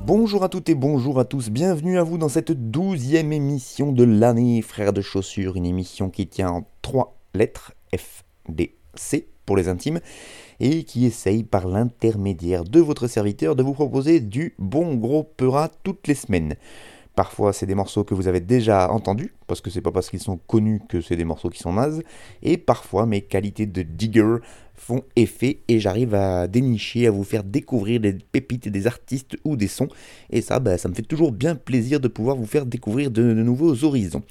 Bonjour à toutes et bonjour à tous, bienvenue à vous dans cette douzième émission de l'année Frères de Chaussures, une émission qui tient en trois lettres, F, D, C pour les intimes, et qui essaye par l'intermédiaire de votre serviteur de vous proposer du bon gros peurat toutes les semaines. Parfois, c'est des morceaux que vous avez déjà entendus, parce que c'est pas parce qu'ils sont connus que c'est des morceaux qui sont nazes. Et parfois, mes qualités de digger font effet et j'arrive à dénicher, à vous faire découvrir des pépites, des artistes ou des sons. Et ça, bah, ça me fait toujours bien plaisir de pouvoir vous faire découvrir de, de nouveaux horizons.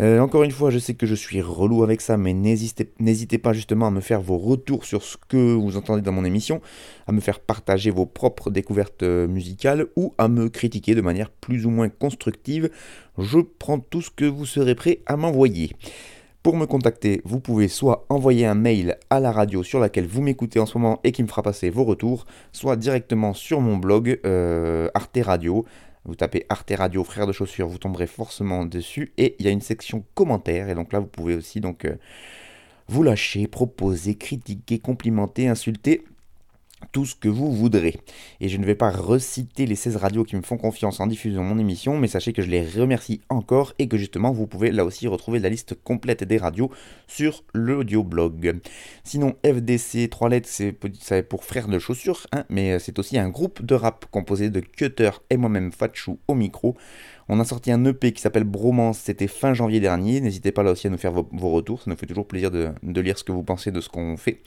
Euh, encore une fois, je sais que je suis relou avec ça, mais n'hésitez pas justement à me faire vos retours sur ce que vous entendez dans mon émission, à me faire partager vos propres découvertes euh, musicales ou à me critiquer de manière plus ou moins constructive. Je prends tout ce que vous serez prêt à m'envoyer. Pour me contacter, vous pouvez soit envoyer un mail à la radio sur laquelle vous m'écoutez en ce moment et qui me fera passer vos retours, soit directement sur mon blog euh, Arte Radio. Vous tapez Arte Radio Frères de Chaussures, vous tomberez forcément dessus. Et il y a une section commentaires. Et donc là vous pouvez aussi donc euh, vous lâcher, proposer, critiquer, complimenter, insulter tout ce que vous voudrez. Et je ne vais pas reciter les 16 radios qui me font confiance en diffusant mon émission, mais sachez que je les remercie encore et que justement vous pouvez là aussi retrouver la liste complète des radios sur l'audioblog. Sinon, FDC 3 lettres, c'est pour frères de chaussures, hein, mais c'est aussi un groupe de rap composé de Cutter et moi-même Fatchou au micro. On a sorti un EP qui s'appelle Bromance, c'était fin janvier dernier. N'hésitez pas là aussi à nous faire vos, retours, ça nous fait toujours plaisir de, de, lire ce que vous pensez de ce qu'on fait.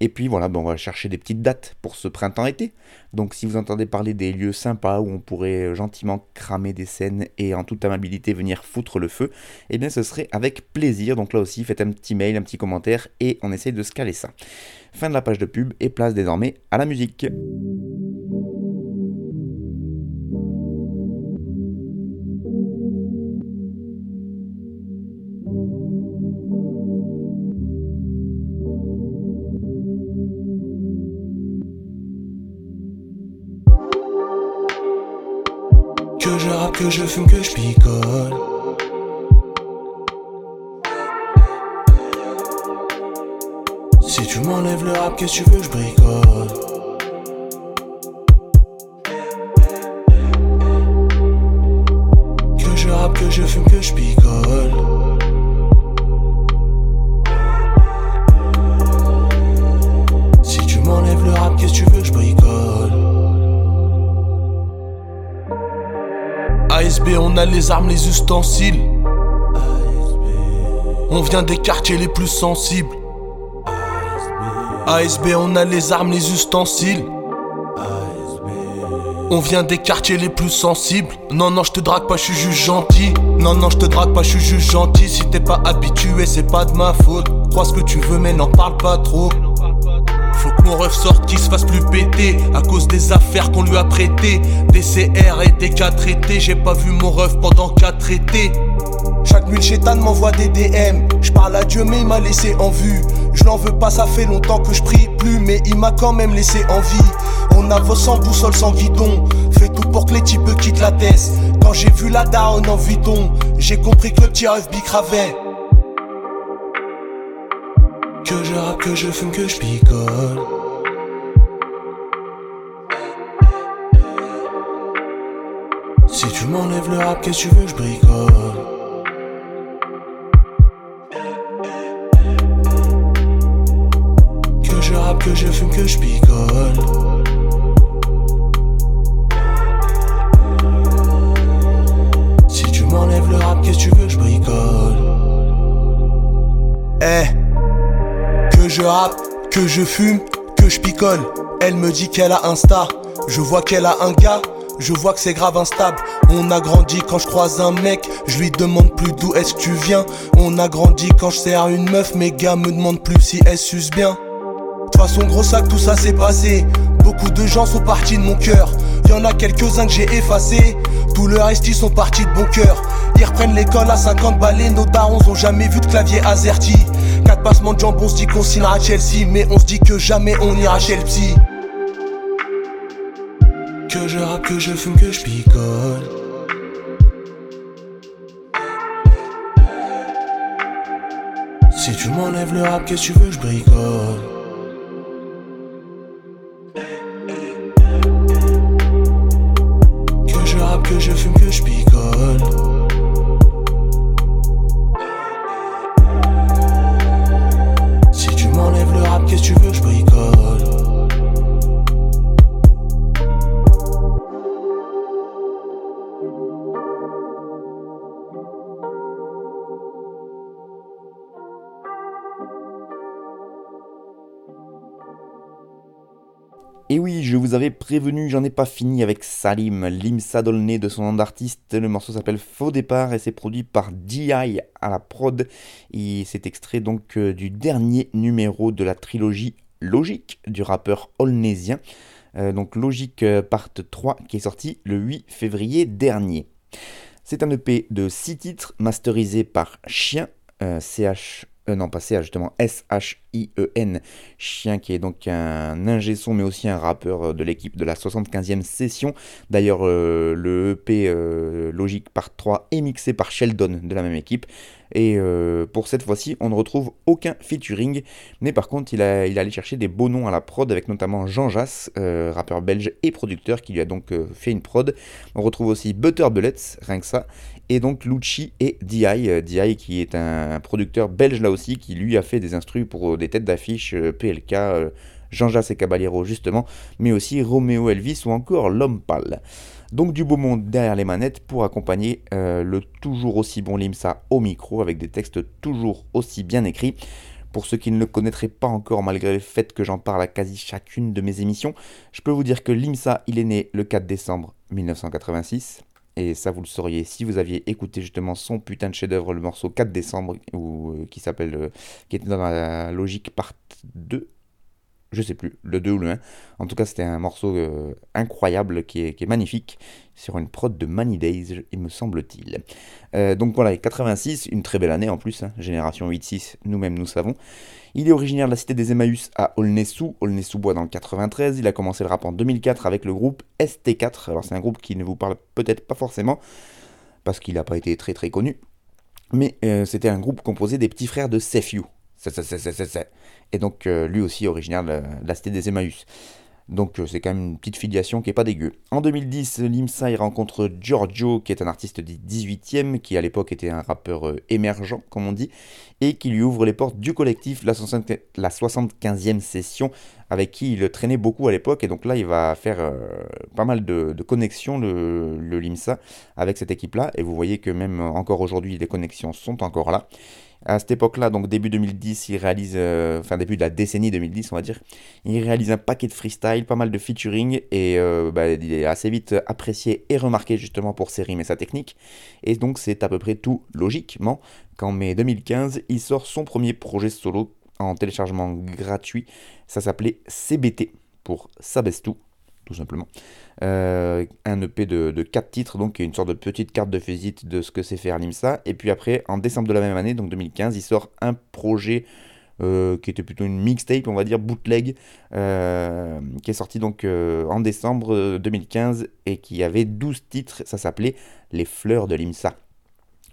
Et puis voilà, ben on va chercher des petites dates pour ce printemps-été. Donc si vous entendez parler des lieux sympas où on pourrait gentiment cramer des scènes et en toute amabilité venir foutre le feu, eh bien ce serait avec plaisir. Donc là aussi, faites un petit mail, un petit commentaire et on essaye de se caler ça. Fin de la page de pub et place désormais à la musique. Que je fume, que je picole. Si tu m'enlèves le rap, qu'est-ce que tu veux, je bricole. Que je rappe, que je fume, que je picole. On a les armes, les ustensiles. On vient des quartiers les plus sensibles. ASB, on a les armes, les ustensiles. On vient des quartiers les plus sensibles. Non, non, je te drague pas, je suis juste gentil. Non, non, je te drague pas, je suis juste gentil. Si t'es pas habitué, c'est pas de ma faute. Crois ce que tu veux, mais n'en parle pas trop. Mon ref sorte, qu'il se fasse plus péter. À cause des affaires qu'on lui a prêtées. Des CR et des cas traités. J'ai pas vu mon ref pendant 4 étés. Chaque nuit, le chétan m'envoie des DM. Je parle à Dieu, mais il m'a laissé en vue. Je n'en veux pas, ça fait longtemps que je prie plus, mais il m'a quand même laissé en vie. On avance sans boussole, sans guidon. Fais tout pour que les types quittent la tête. Quand j'ai vu la daronne en vidon, j'ai compris que le petit ref bicravait. Que je rappe, que je fume, que je picole. Si tu m'enlèves le rap, qu'est-ce que tu veux, je bricole? Que je rappe, que je fume, que je picole. Que je fume, que je picole. Elle me dit qu'elle a un star, je vois qu'elle a un gars. je vois que c'est grave instable. On a grandi quand je croise un mec, je lui demande plus d'où est-ce que tu viens. On a grandi quand je sers une meuf, mes gars me demandent plus si elle suce bien. De toute façon, gros sac, tout ça s'est passé. Beaucoup de gens sont partis de mon cœur. Y'en a quelques-uns que j'ai effacés. Tout le reste, sont partis de bon cœur. Ils reprennent l'école à 50 balais. Nos darons ont jamais vu de clavier azerty. Quatre passements de jambes, on se dit qu'on signera Chelsea. Mais on se dit que jamais on ira psy. Que je rappe, que je fume, que je picole. Si tu m'enlèves le rap, qu'est-ce que tu veux, je bricole. Vous avais prévenu, j'en ai pas fini avec Salim, Limsa Dolné de son nom d'artiste. Le morceau s'appelle Faux départ et c'est produit par DI à la prod. Et c'est extrait donc euh, du dernier numéro de la trilogie Logique du rappeur olnésien. Euh, donc Logique euh, Part 3 qui est sorti le 8 février dernier. C'est un EP de 6 titres masterisé par Chien, CH euh, non pas CH justement, S-H-I-E-N, Chien qui est donc un ingé son mais aussi un rappeur euh, de l'équipe de la 75e session. D'ailleurs euh, le EP Logique Part 3 est mixé par Sheldon de la même équipe. Et pour cette fois-ci, on ne retrouve aucun featuring, mais par contre, il a, il a allé chercher des beaux noms à la prod, avec notamment Jean Jass, rappeur belge et producteur, qui lui a donc fait une prod. On retrouve aussi Butter Bullets, rien que ça, et donc Lucci et DI, DI qui est un producteur belge là aussi, qui lui a fait des instrus pour des têtes d'affiche PLK, Jean Jass et Caballero justement, mais aussi Romeo Elvis ou encore L'Homme Pâle. Donc du beau monde derrière les manettes pour accompagner euh, le toujours aussi bon Limsa au micro avec des textes toujours aussi bien écrits. Pour ceux qui ne le connaîtraient pas encore, malgré le fait que j'en parle à quasi chacune de mes émissions, je peux vous dire que Limsa, il est né le 4 décembre 1986. Et ça, vous le sauriez si vous aviez écouté justement son putain de chef-d'œuvre, le morceau 4 décembre, ou, euh, qui s'appelle, euh, qui était dans la logique part 2, je sais plus, le 2 ou le 1. En tout cas, c'était un morceau euh, incroyable qui est, magnifique sur une prod de Money Days, il me semble-t-il. Donc voilà, 86, une très belle année en plus, hein, génération 8-6, nous-mêmes nous savons. Il est originaire de la cité des Emmaüs à Aulnay-sous, Aulnay-sous-Bois dans le 93. Il a commencé le rap en 2004 avec le groupe ST4. Alors c'est un groupe qui ne vous parle peut-être pas forcément, parce qu'il n'a pas été très très connu. Mais euh, c'était un groupe composé des petits frères de Sefiu. Et donc euh, lui aussi originaire de, la cité des Emmaüs. Donc euh, c'est quand même une petite filiation qui est pas dégueu. En 2010, Limsa rencontre Giorgio, qui est un artiste du 18e, qui à l'époque était un rappeur euh, émergent, comme on dit, et qui lui ouvre les portes du collectif La, 75e session, avec qui il traînait beaucoup à l'époque. Et donc là, il va faire pas mal de, connexions, le, le Limsa, avec cette équipe-là. Et vous voyez que même encore aujourd'hui, les connexions sont encore là. À cette époque-là, donc début 2010, il réalise, euh, enfin début de la décennie 2010, on va dire, il réalise un paquet de freestyle, pas mal de featuring, et euh, bah, il est assez vite apprécié et remarqué justement pour ses rimes et sa technique. Et donc c'est à peu près tout logiquement qu'en mai 2015, il sort son premier projet solo en téléchargement gratuit. Ça s'appelait CBT pour Sabestou, tout simplement. Euh, un EP de, de 4 titres, donc une sorte de petite carte de visite de ce que c'est faire l'IMSA. Et puis après, en décembre de la même année, donc 2015, il sort un projet euh, qui était plutôt une mixtape, on va dire bootleg, euh, qui est sorti donc en décembre 2015 et qui avait 12 titres. Ça s'appelait Les fleurs de l'IMSA.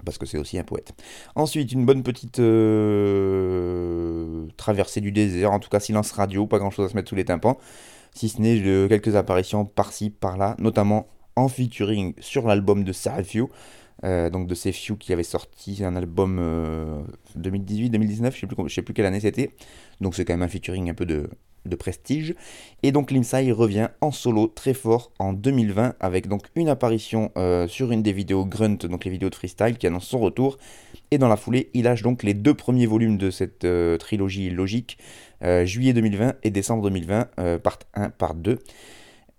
Parce que c'est aussi un poète. Ensuite, une bonne petite traversée du désert, en tout cas silence radio, pas grand chose à se mettre sous les tympans si ce n'est quelques apparitions par-ci, par-là, notamment en featuring sur l'album de Sarafio, euh, donc de Sefiu qui avait sorti un album 2018-2019, euh, je sais sais plus quelle année c'était, donc c'est quand même un featuring un peu de, prestige. Et donc Limsai revient en solo très fort en 2020 avec donc une apparition euh, sur une des vidéos Grunt, donc les vidéos de freestyle qui annonce son retour. Et dans la foulée, il lâche donc les deux premiers volumes de cette trilogie logique, juillet 2020 et décembre 2020, part 1, part 2.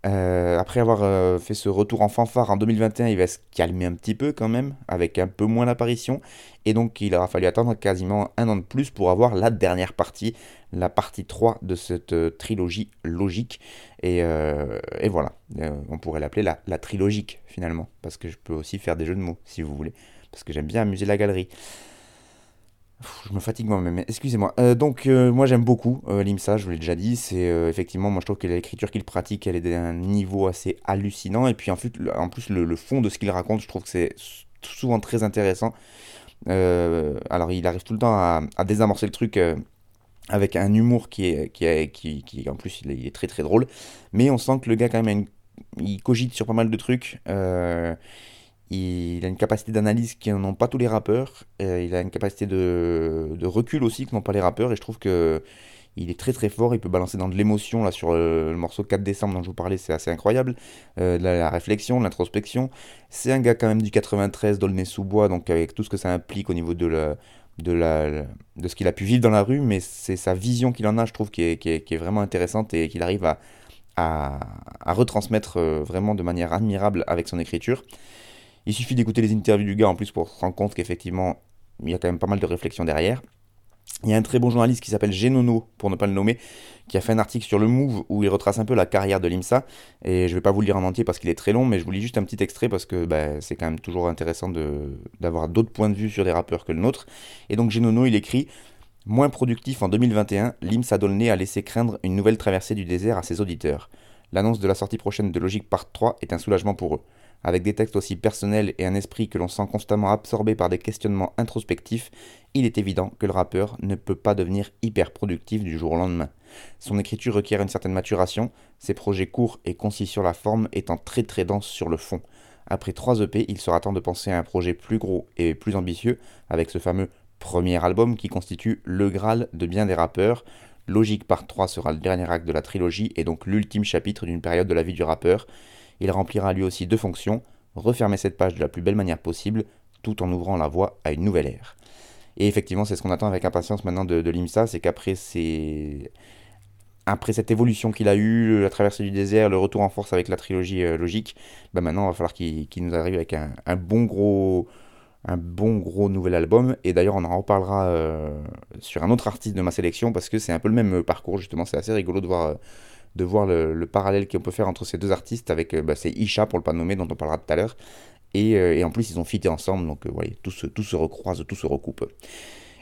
Euh, après avoir euh, fait ce retour en fanfare en 2021, il va se calmer un petit peu quand même, avec un peu moins d'apparition. Et donc il aura fallu attendre quasiment un an de plus pour avoir la dernière partie, la partie 3 de cette euh, trilogie logique. Et, voilà, on pourrait l'appeler la, la trilogique finalement, parce que je peux aussi faire des jeux de mots si vous voulez, parce que j'aime bien amuser la galerie. Je me fatigue moi-même, excusez-moi. Euh, donc euh, moi j'aime beaucoup euh, l'IMSA, je vous l'ai déjà dit, c'est effectivement, moi je trouve que l'écriture qu'il pratique, elle est d'un niveau assez hallucinant, et puis en, en plus le, fond de ce qu'il raconte, je trouve que c'est souvent très intéressant. alors il arrive tout le temps à, désamorcer le truc avec un humour qui est, qui, est, qui, en plus il est, très très drôle, mais on sent que le gars quand même il cogite sur pas mal de trucs. Il a une capacité d'analyse qui n'ont pas tous les rappeurs. Euh, il a une capacité de, de recul aussi que n'ont pas les rappeurs. Et je trouve que il est très très fort. Il peut balancer dans de l'émotion là sur euh, le, morceau 4 décembre dont je vous parlais. C'est assez incroyable. Euh, la, réflexion, l'introspection. C'est un gars quand même du 93 d'Aulnay-sous-Bois. Donc avec tout ce que ça implique au niveau de la, de, la, de ce qu'il a pu vivre dans la rue. Mais c'est sa vision qu'il en a, je trouve, qui est, qui est, vraiment intéressante et qu'il arrive à, à, à retransmettre vraiment de manière admirable avec son écriture. Il suffit d'écouter les interviews du gars en plus pour se rendre compte qu'effectivement, il y a quand même pas mal de réflexions derrière. Il y a un très bon journaliste qui s'appelle Genono, pour ne pas le nommer, qui a fait un article sur le Move où il retrace un peu la carrière de l'IMSA. Et je ne vais pas vous le lire en entier parce qu'il est très long, mais je vous lis juste un petit extrait parce que bah, c'est quand même toujours intéressant d'avoir d'autres points de vue sur des rappeurs que le nôtre. Et donc Genono, il écrit Moins productif en 2021, l'IMSA Dolné a laissé craindre une nouvelle traversée du désert à ses auditeurs. L'annonce de la sortie prochaine de Logic Part 3 est un soulagement pour eux. Avec des textes aussi personnels et un esprit que l'on sent constamment absorbé par des questionnements introspectifs, il est évident que le rappeur ne peut pas devenir hyper productif du jour au lendemain. Son écriture requiert une certaine maturation, ses projets courts et concis sur la forme étant très très denses sur le fond. Après 3 EP, il sera temps de penser à un projet plus gros et plus ambitieux, avec ce fameux premier album qui constitue le Graal de bien des rappeurs. Logique par 3 sera le dernier acte de la trilogie et donc l'ultime chapitre d'une période de la vie du rappeur. Il remplira lui aussi deux fonctions, refermer cette page de la plus belle manière possible, tout en ouvrant la voie à une nouvelle ère. Et effectivement, c'est ce qu'on attend avec impatience maintenant de, l'IMSA, c'est qu'après Après cette évolution qu'il a eue, la traversée du désert, le retour en force avec la trilogie euh, logique, bah maintenant il va falloir qu'il nous arrive avec un, bon gros un bon gros nouvel album. Et d'ailleurs, on en reparlera euh, sur un autre artiste de ma sélection parce que c'est un peu le même parcours, justement. C'est assez rigolo de voir euh, de voir le, parallèle qu'on peut faire entre ces deux artistes avec euh, bah, c'est Isha pour le pas nommer dont on parlera tout à l'heure. Et, euh, en plus ils ont fité ensemble donc voilà euh, tout se, tout se recroise tout se recoupe.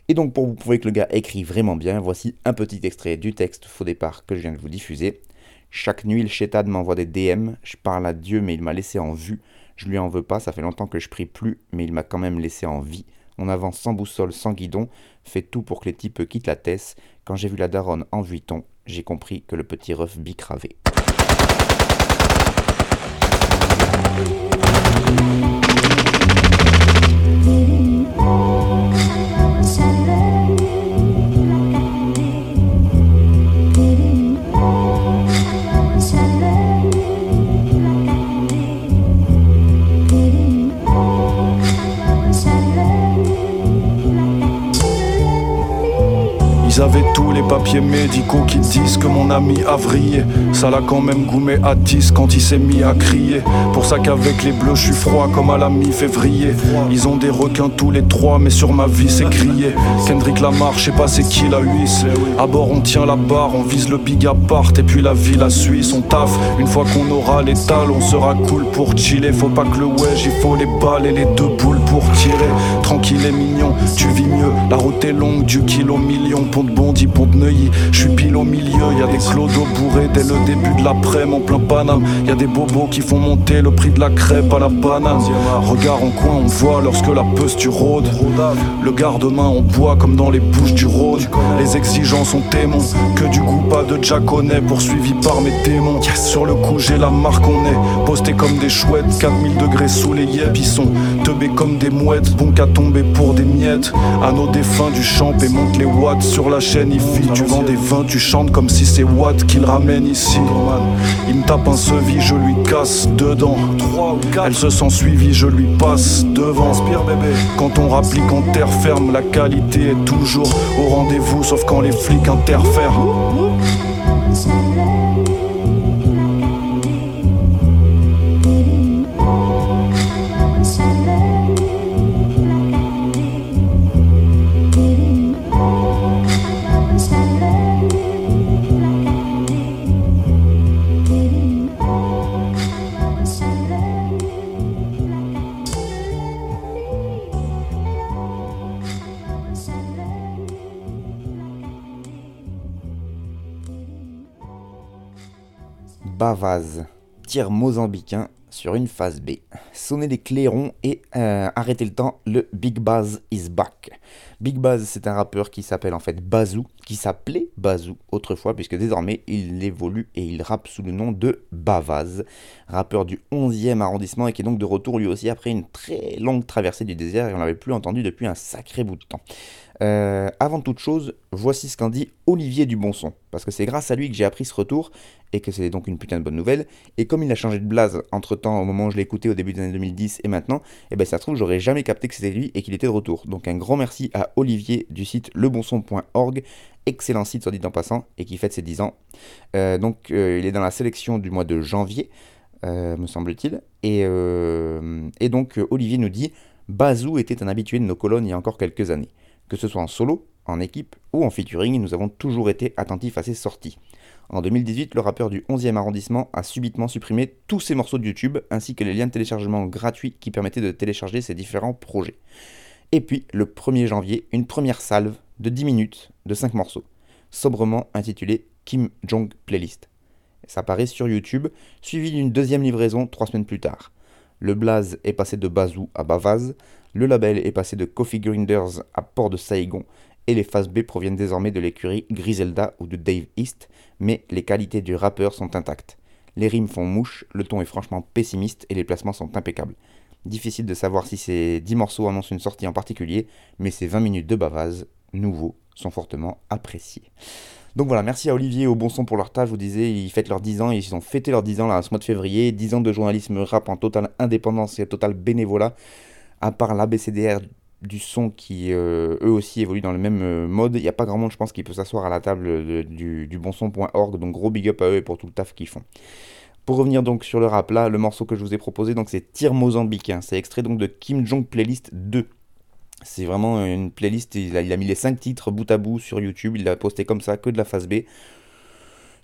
Et donc pour vous prouver que le gars écrit vraiment bien voici un petit extrait du texte faux départ que je viens de vous diffuser. Chaque nuit le chétade m'envoie des DM je parle à Dieu mais il m'a laissé en vue je lui en veux pas ça fait longtemps que je prie plus mais il m'a quand même laissé en vie on avance sans boussole, sans guidon, fait tout pour que les types quittent la tête. Quand j'ai vu la daronne en vuitton, j'ai compris que le petit ref bicravé. Papiers médicaux qui disent que mon ami a vrillé. Ça l'a quand même goumé à 10 quand il s'est mis à crier. Pour ça qu'avec les bleus, je suis froid comme à la mi-février. Ils ont des requins tous les trois, mais sur ma vie c'est crié. Kendrick Lamar, je sais pas c'est qui la huisse. À bord, on tient la barre, on vise le big apart. Et puis la vie, la Suisse, on taffe. Une fois qu'on aura l'étal, on sera cool pour chiller. Faut pas que le wedge, il faut les balles et les deux boules pour tirer. Tranquille et mignon, tu vis mieux. La route est longue, du kilo million de Bondy, pont Neuilly. Je pile au milieu, y a des clodos bourrés dès le début de l'après, mon plein Paname. Y a des bobos qui font monter le prix de la crêpe à la banane. Regard en coin, on voit lorsque la tu rôde. Le garde-main, on boit comme dans les bouches du Rhône. Les exigences sont témoins, que du goût pas de jaconais, poursuivi par mes démons. Sur le coup, j'ai la marque, on est posté comme des chouettes, 4000 degrés sous les yeux, ils sont teubés comme des mouettes, bon qu'à tomber pour des miettes. À nos défunts du champ et monte les watts sur la chaîne Tu vends des vins, tu chantes comme si c'est Watt qu'il ramène ici. Il me tape un sevi, je lui casse dedans. Elle se sent suivie, je lui passe devant. Quand on rapplique en terre ferme, la qualité est toujours au rendez-vous, sauf quand les flics interfèrent. Bavaz, tir mozambicain sur une phase B. Sonnez les clairons et euh, arrêtez le temps, le Big Baz is back. Big Baz, c'est un rappeur qui s'appelle en fait Bazou, qui s'appelait Bazou autrefois, puisque désormais il évolue et il rappe sous le nom de Bavaz, rappeur du 11e arrondissement et qui est donc de retour lui aussi après une très longue traversée du désert et on l'avait plus entendu depuis un sacré bout de temps. Euh, avant toute chose, voici ce qu'en dit Olivier Dubonson, parce que c'est grâce à lui que j'ai appris ce retour, et que c'est donc une putain de bonne nouvelle, et comme il a changé de blase entre temps au moment où je écouté au début des années 2010 et maintenant, et eh ben ça se trouve j'aurais jamais capté que c'était lui et qu'il était de retour. Donc un grand merci à Olivier du site lebonson.org, excellent site soit dit en passant, et qui fête ses 10 ans. Euh, donc euh, il est dans la sélection du mois de janvier, me semble-t-il, et, et donc Olivier nous dit, Bazou était un habitué de nos colonnes il y a encore quelques années. Que ce soit en solo, en équipe ou en featuring, nous avons toujours été attentifs à ses sorties. En 2018, le rappeur du 11e arrondissement a subitement supprimé tous ses morceaux de YouTube ainsi que les liens de téléchargement gratuits qui permettaient de télécharger ses différents projets. Et puis, le 1er janvier, une première salve de 10 minutes de 5 morceaux, sobrement intitulée Kim Jong Playlist. Ça apparaît sur YouTube, suivi d'une deuxième livraison 3 semaines plus tard. Le blaze est passé de Bazou à Bavaz, le label est passé de Coffee Grinders à Port de Saigon et les phases B proviennent désormais de l'écurie Griselda ou de Dave East, mais les qualités du rappeur sont intactes. Les rimes font mouche, le ton est franchement pessimiste et les placements sont impeccables. Difficile de savoir si ces 10 morceaux annoncent une sortie en particulier, mais ces 20 minutes de bavase, nouveaux, sont fortement appréciés. Donc voilà, merci à Olivier et au Bon Son pour leur tâche. Je vous disais, ils fêtent leurs 10 ans, ils ont fêté leurs 10 ans là, ce mois de février. 10 ans de journalisme rap en totale indépendance et total bénévolat à part l'ABCDR du son qui euh, eux aussi évoluent dans le même euh, mode, il n'y a pas grand monde je pense qui peut s'asseoir à la table du, du bonson.org, donc gros big up à eux et pour tout le taf qu'ils font. Pour revenir donc sur le rap là, le morceau que je vous ai proposé donc c'est Tir Mozambique, c'est extrait donc de Kim Jong Playlist 2. C'est vraiment une playlist, il a, il a mis les 5 titres bout à bout sur YouTube, il l'a posté comme ça, que de la phase B.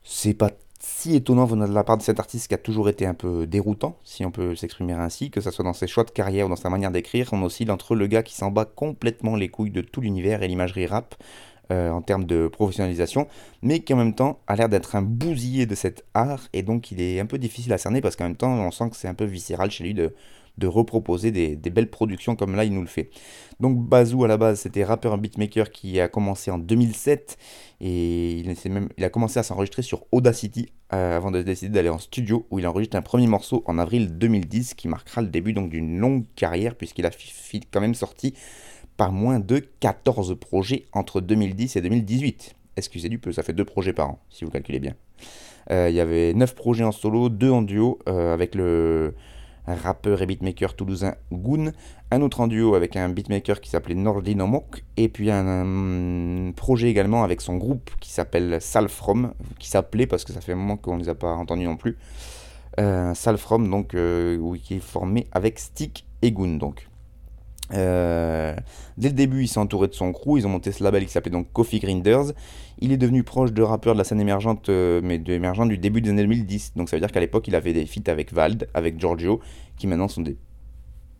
C'est pas si étonnant venant de la part de cet artiste qui a toujours été un peu déroutant, si on peut s'exprimer ainsi, que ce soit dans ses choix de carrière ou dans sa manière d'écrire, on oscille entre le gars qui s'en bat complètement les couilles de tout l'univers et l'imagerie rap euh, en termes de professionnalisation, mais qui en même temps a l'air d'être un bousillé de cet art, et donc il est un peu difficile à cerner parce qu'en même temps on sent que c'est un peu viscéral chez lui de, de reproposer des, belles productions comme là il nous le fait. Donc Bazou à la base c'était rappeur beatmaker qui a commencé en 2007 et il, a commencé à s'enregistrer sur Audacity euh, avant de décider d'aller en studio où il enregistre un premier morceau en avril 2010 qui marquera le début d'une longue carrière puisqu'il a quand même sorti par moins de 14 projets entre 2010 et 2018. Excusez du peu, ça fait deux projets par an si vous calculez bien. Euh, il y avait 9 projets en solo, 2 en duo euh, avec le rappeur et beatmaker toulousain Goon, un autre en duo avec un beatmaker qui s'appelait Nordinomok, et puis un, projet également avec son groupe qui s'appelle Salfrom, qui s'appelait parce que ça fait un moment qu'on ne les a pas entendus non plus. Euh, Salfrom, donc, euh, qui est formé avec Stick et Goon, donc. Euh, dès le début, il s'est entouré de son crew. Ils ont monté ce label qui s'appelait donc Coffee Grinders. Il est devenu proche de rappeurs de la scène émergente, euh, mais de du début des années 2010. Donc ça veut dire qu'à l'époque, il avait des feats avec Vald, avec Giorgio, qui maintenant sont des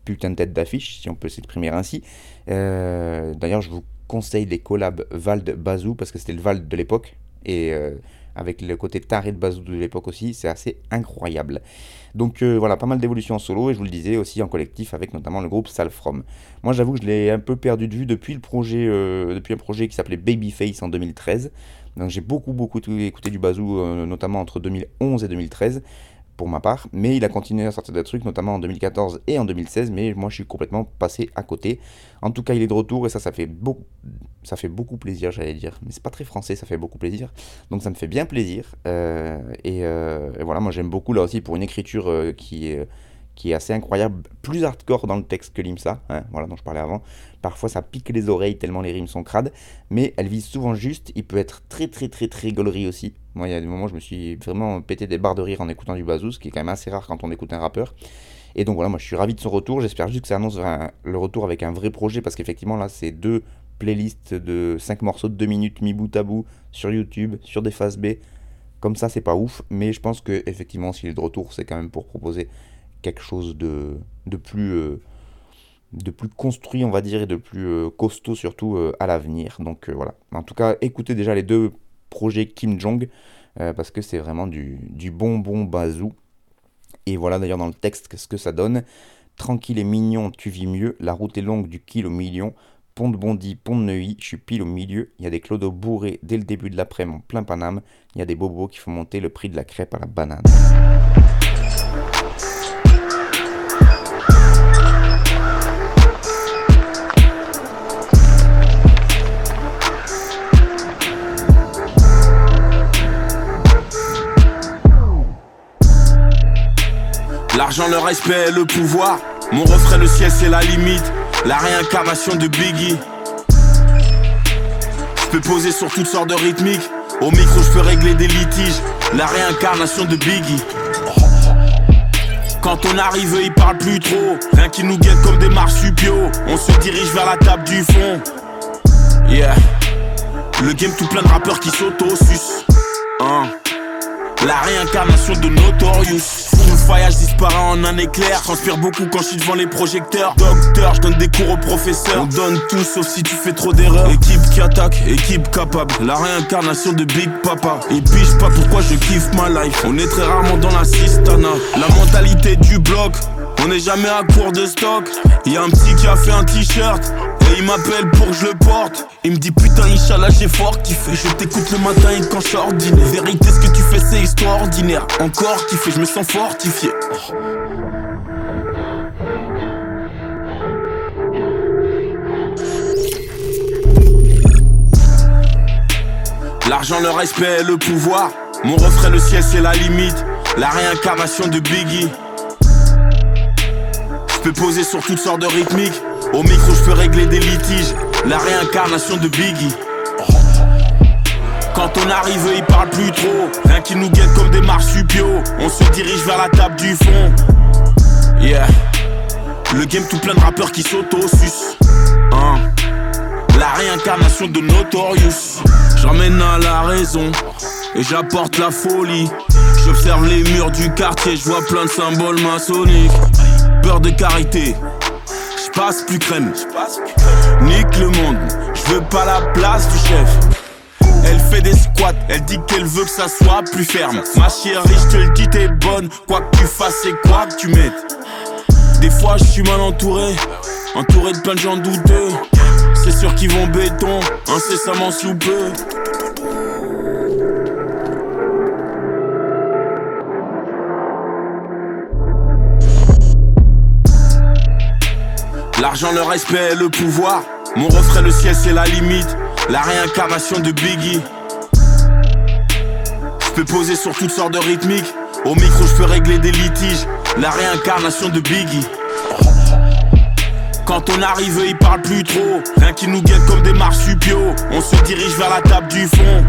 putains de têtes d'affiche, si on peut s'exprimer ainsi. Euh, d'ailleurs, je vous conseille les collabs Vald-Bazou, parce que c'était le Vald de l'époque. Et avec le côté taré de Bazou de l'époque aussi, c'est assez incroyable. Donc euh, voilà, pas mal d'évolutions en solo et je vous le disais aussi en collectif avec notamment le groupe Salfrom. Moi j'avoue que je l'ai un peu perdu de vue depuis le projet, euh, depuis un projet qui s'appelait Babyface en 2013. Donc j'ai beaucoup beaucoup écouté du Bazou, euh, notamment entre 2011 et 2013 ma part, mais il a continué à sortir des trucs, notamment en 2014 et en 2016, mais moi je suis complètement passé à côté. En tout cas, il est de retour et ça, ça fait, beaucoup, ça fait beaucoup plaisir, j'allais dire. Mais c'est pas très français, ça fait beaucoup plaisir. Donc ça me fait bien plaisir. Euh, euh, et, voilà, moi j'aime beaucoup là aussi pour une écriture euh, qui est qui est assez incroyable, plus hardcore dans le texte que l'IMSA, hein, voilà dont je parlais avant. Parfois ça pique les oreilles tellement les rimes sont crades, mais elle vise souvent juste. Il peut être très très très très gaulerie aussi. Moi il y a des moments où je me suis vraiment pété des barres de rire en écoutant du bazou, ce qui est quand même assez rare quand on écoute un rappeur. Et donc voilà, moi je suis ravi de son retour. J'espère juste que ça annonce le retour avec un vrai projet parce qu'effectivement là c'est deux playlists de 5 morceaux de 2 minutes mis bout à bout sur YouTube, sur des phases B. Comme ça, c'est pas ouf, mais je pense que effectivement, s'il est de retour, c'est quand même pour proposer quelque chose de, de plus euh, de plus construit on va dire et de plus euh, costaud surtout euh, à l'avenir donc voilà en tout cas écoutez déjà les deux projets Kim Jong parce que c'est vraiment du, du bonbon bazou. Et voilà d'ailleurs dans le texte ce que ça donne. Tranquille et mignon, tu vis mieux, la route est longue du kill au million. Pont de Bondy, pont de Neuilly, je suis pile au milieu. Il y a des clodos bourrés dès le début de l'après-midi en plein Paname. Il y a des bobos qui font monter le prix de la crêpe à la banane. L'argent, le respect, le pouvoir. Mon refrain, le ciel, c'est la limite. La réincarnation de Biggie. Je peux poser sur toutes sortes de rythmiques. Au micro, je peux régler des litiges. La réincarnation de Biggie. Quand on arrive, ils parlent plus trop. Rien qui nous guette comme des marsupiaux. On se dirige vers la table du fond. Yeah. Le game tout plein de rappeurs qui s'auto-sucent. Hein. La réincarnation de Notorious. Full voyage disparaît en un éclair. Transpire beaucoup quand je suis devant les projecteurs. Docteur, je donne des cours aux professeurs. On donne tout sauf si tu fais trop d'erreurs. Équipe qui attaque, équipe capable. La réincarnation de Big Papa. Et puis je pas pourquoi je kiffe ma life. On est très rarement dans la sistana. La mentalité du bloc. On n'est jamais à court de stock. Y a un petit qui a fait un t-shirt. Et il m'appelle pour que je le porte. Il me dit putain, Inch'Allah, j'ai fort kiffé. Je t'écoute le matin et quand je suis ordinaire. Vérité, ce que tu fais, c'est extraordinaire. Encore kiffé, je me sens fortifié. L'argent, le respect, le pouvoir. Mon refrain, le ciel, c'est la limite. La réincarnation de Biggie. Je peux poser sur toutes sortes de rythmiques. Au micro, je peux régler des litiges. La réincarnation de Biggie. Quand on arrive, ils parlent plus trop. Rien qui nous guette comme des marsupiaux. On se dirige vers la table du fond. Yeah. Le game tout plein de rappeurs qui s'auto-sucent. Hein. La réincarnation de Notorious. J'emmène à la raison et j'apporte la folie. J'observe les murs du quartier, je vois plein de symboles maçonniques. Peur de carité, je passe plus crème. Nique le monde, je veux pas la place du chef. Elle fait des squats, elle dit qu'elle veut que ça soit plus ferme. Ma chérie, je te le dis, t'es bonne. Quoi que tu fasses et quoi que tu mettes. Des fois, je suis mal entouré, entouré de plein de gens douteux. C'est sûr qu'ils vont béton, incessamment sous peu. L'argent, le respect, le pouvoir. Mon refrain, le ciel, c'est la limite. La réincarnation de Biggie. Je peux poser sur toutes sortes de rythmiques. Au micro, je peux régler des litiges. La réincarnation de Biggie. Quand on arrive, ils parlent plus trop. Rien qui nous guette comme des marsupiaux. On se dirige vers la table du fond.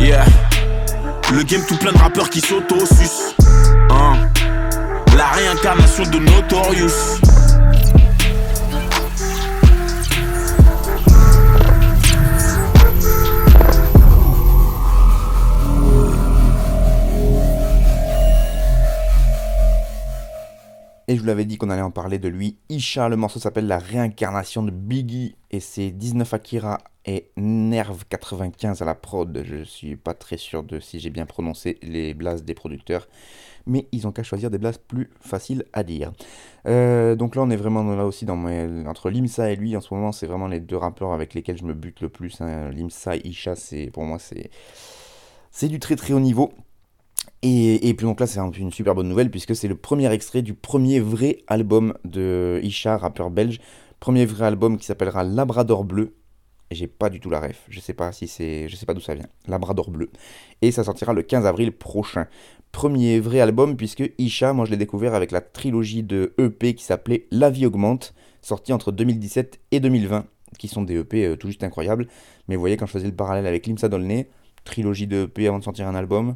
Yeah. Le game tout plein de rappeurs qui s'auto-sucent. Hein. La réincarnation de Notorious. Et je vous l'avais dit qu'on allait en parler de lui. Isha, le morceau s'appelle La réincarnation de Biggie et c'est 19 Akira et Nerve 95 à la prod. Je suis pas très sûr de si j'ai bien prononcé les blases des producteurs, mais ils ont qu'à choisir des blases plus faciles à dire. Euh, donc là, on est vraiment là aussi dans entre Limsa et lui. En ce moment, c'est vraiment les deux rappeurs avec lesquels je me bute le plus. Hein. Limsa et Isha, pour moi c'est c'est du très très haut niveau. Et, puis donc là, c'est une super bonne nouvelle puisque c'est le premier extrait du premier vrai album de Isha, rappeur belge. Premier vrai album qui s'appellera Labrador Bleu. J'ai pas du tout la ref, je sais pas si c'est, je sais pas d'où ça vient. Labrador Bleu. Et ça sortira le 15 avril prochain. Premier vrai album puisque Isha, moi je l'ai découvert avec la trilogie de EP qui s'appelait La vie augmente, sortie entre 2017 et 2020, qui sont des EP euh, tout juste incroyables. Mais vous voyez quand je faisais le parallèle avec Limsa Dolné, trilogie de EP avant de sortir un album,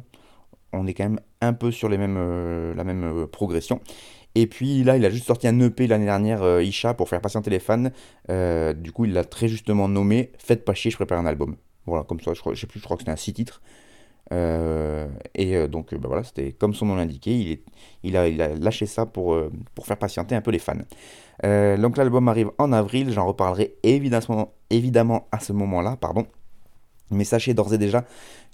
on est quand même un peu sur euh, la même euh, progression. Et puis là, il a juste sorti un EP l'année dernière, euh, Isha, pour faire patienter les fans. du coup, il l'a très justement nommé Faites pas chier, je prépare un album. Voilà, comme ça, je, crois, plus, je crois que c'était un 6 titres. et donc, bah voilà, c'était comme son nom l'indiquait, il, a, lâché ça pour, pour faire patienter un peu les fans. donc l'album arrive en avril, j'en reparlerai évidemment, évidemment à ce moment-là, pardon. Mais sachez d'ores et déjà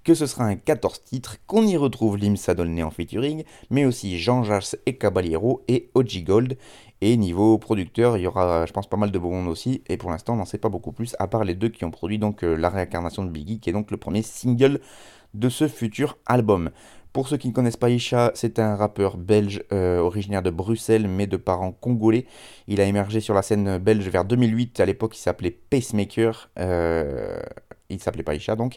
que ce sera un 14 titres, qu'on y retrouve Limsa Dolné en featuring, mais aussi Jean Jass et Caballero et Oji Gold. Et niveau producteur, il y aura, je pense, pas mal de beaux aussi. Et pour l'instant, on n'en sait pas beaucoup plus, à part les deux qui ont produit donc euh, la réincarnation de Biggie, qui est donc le premier single de ce futur album. Pour ceux qui ne connaissent pas Isha, c'est un rappeur belge euh, originaire de Bruxelles mais de parents congolais. Il a émergé sur la scène belge vers 2008. À l'époque, il s'appelait Pacemaker. Euh, il s'appelait pas Isha donc.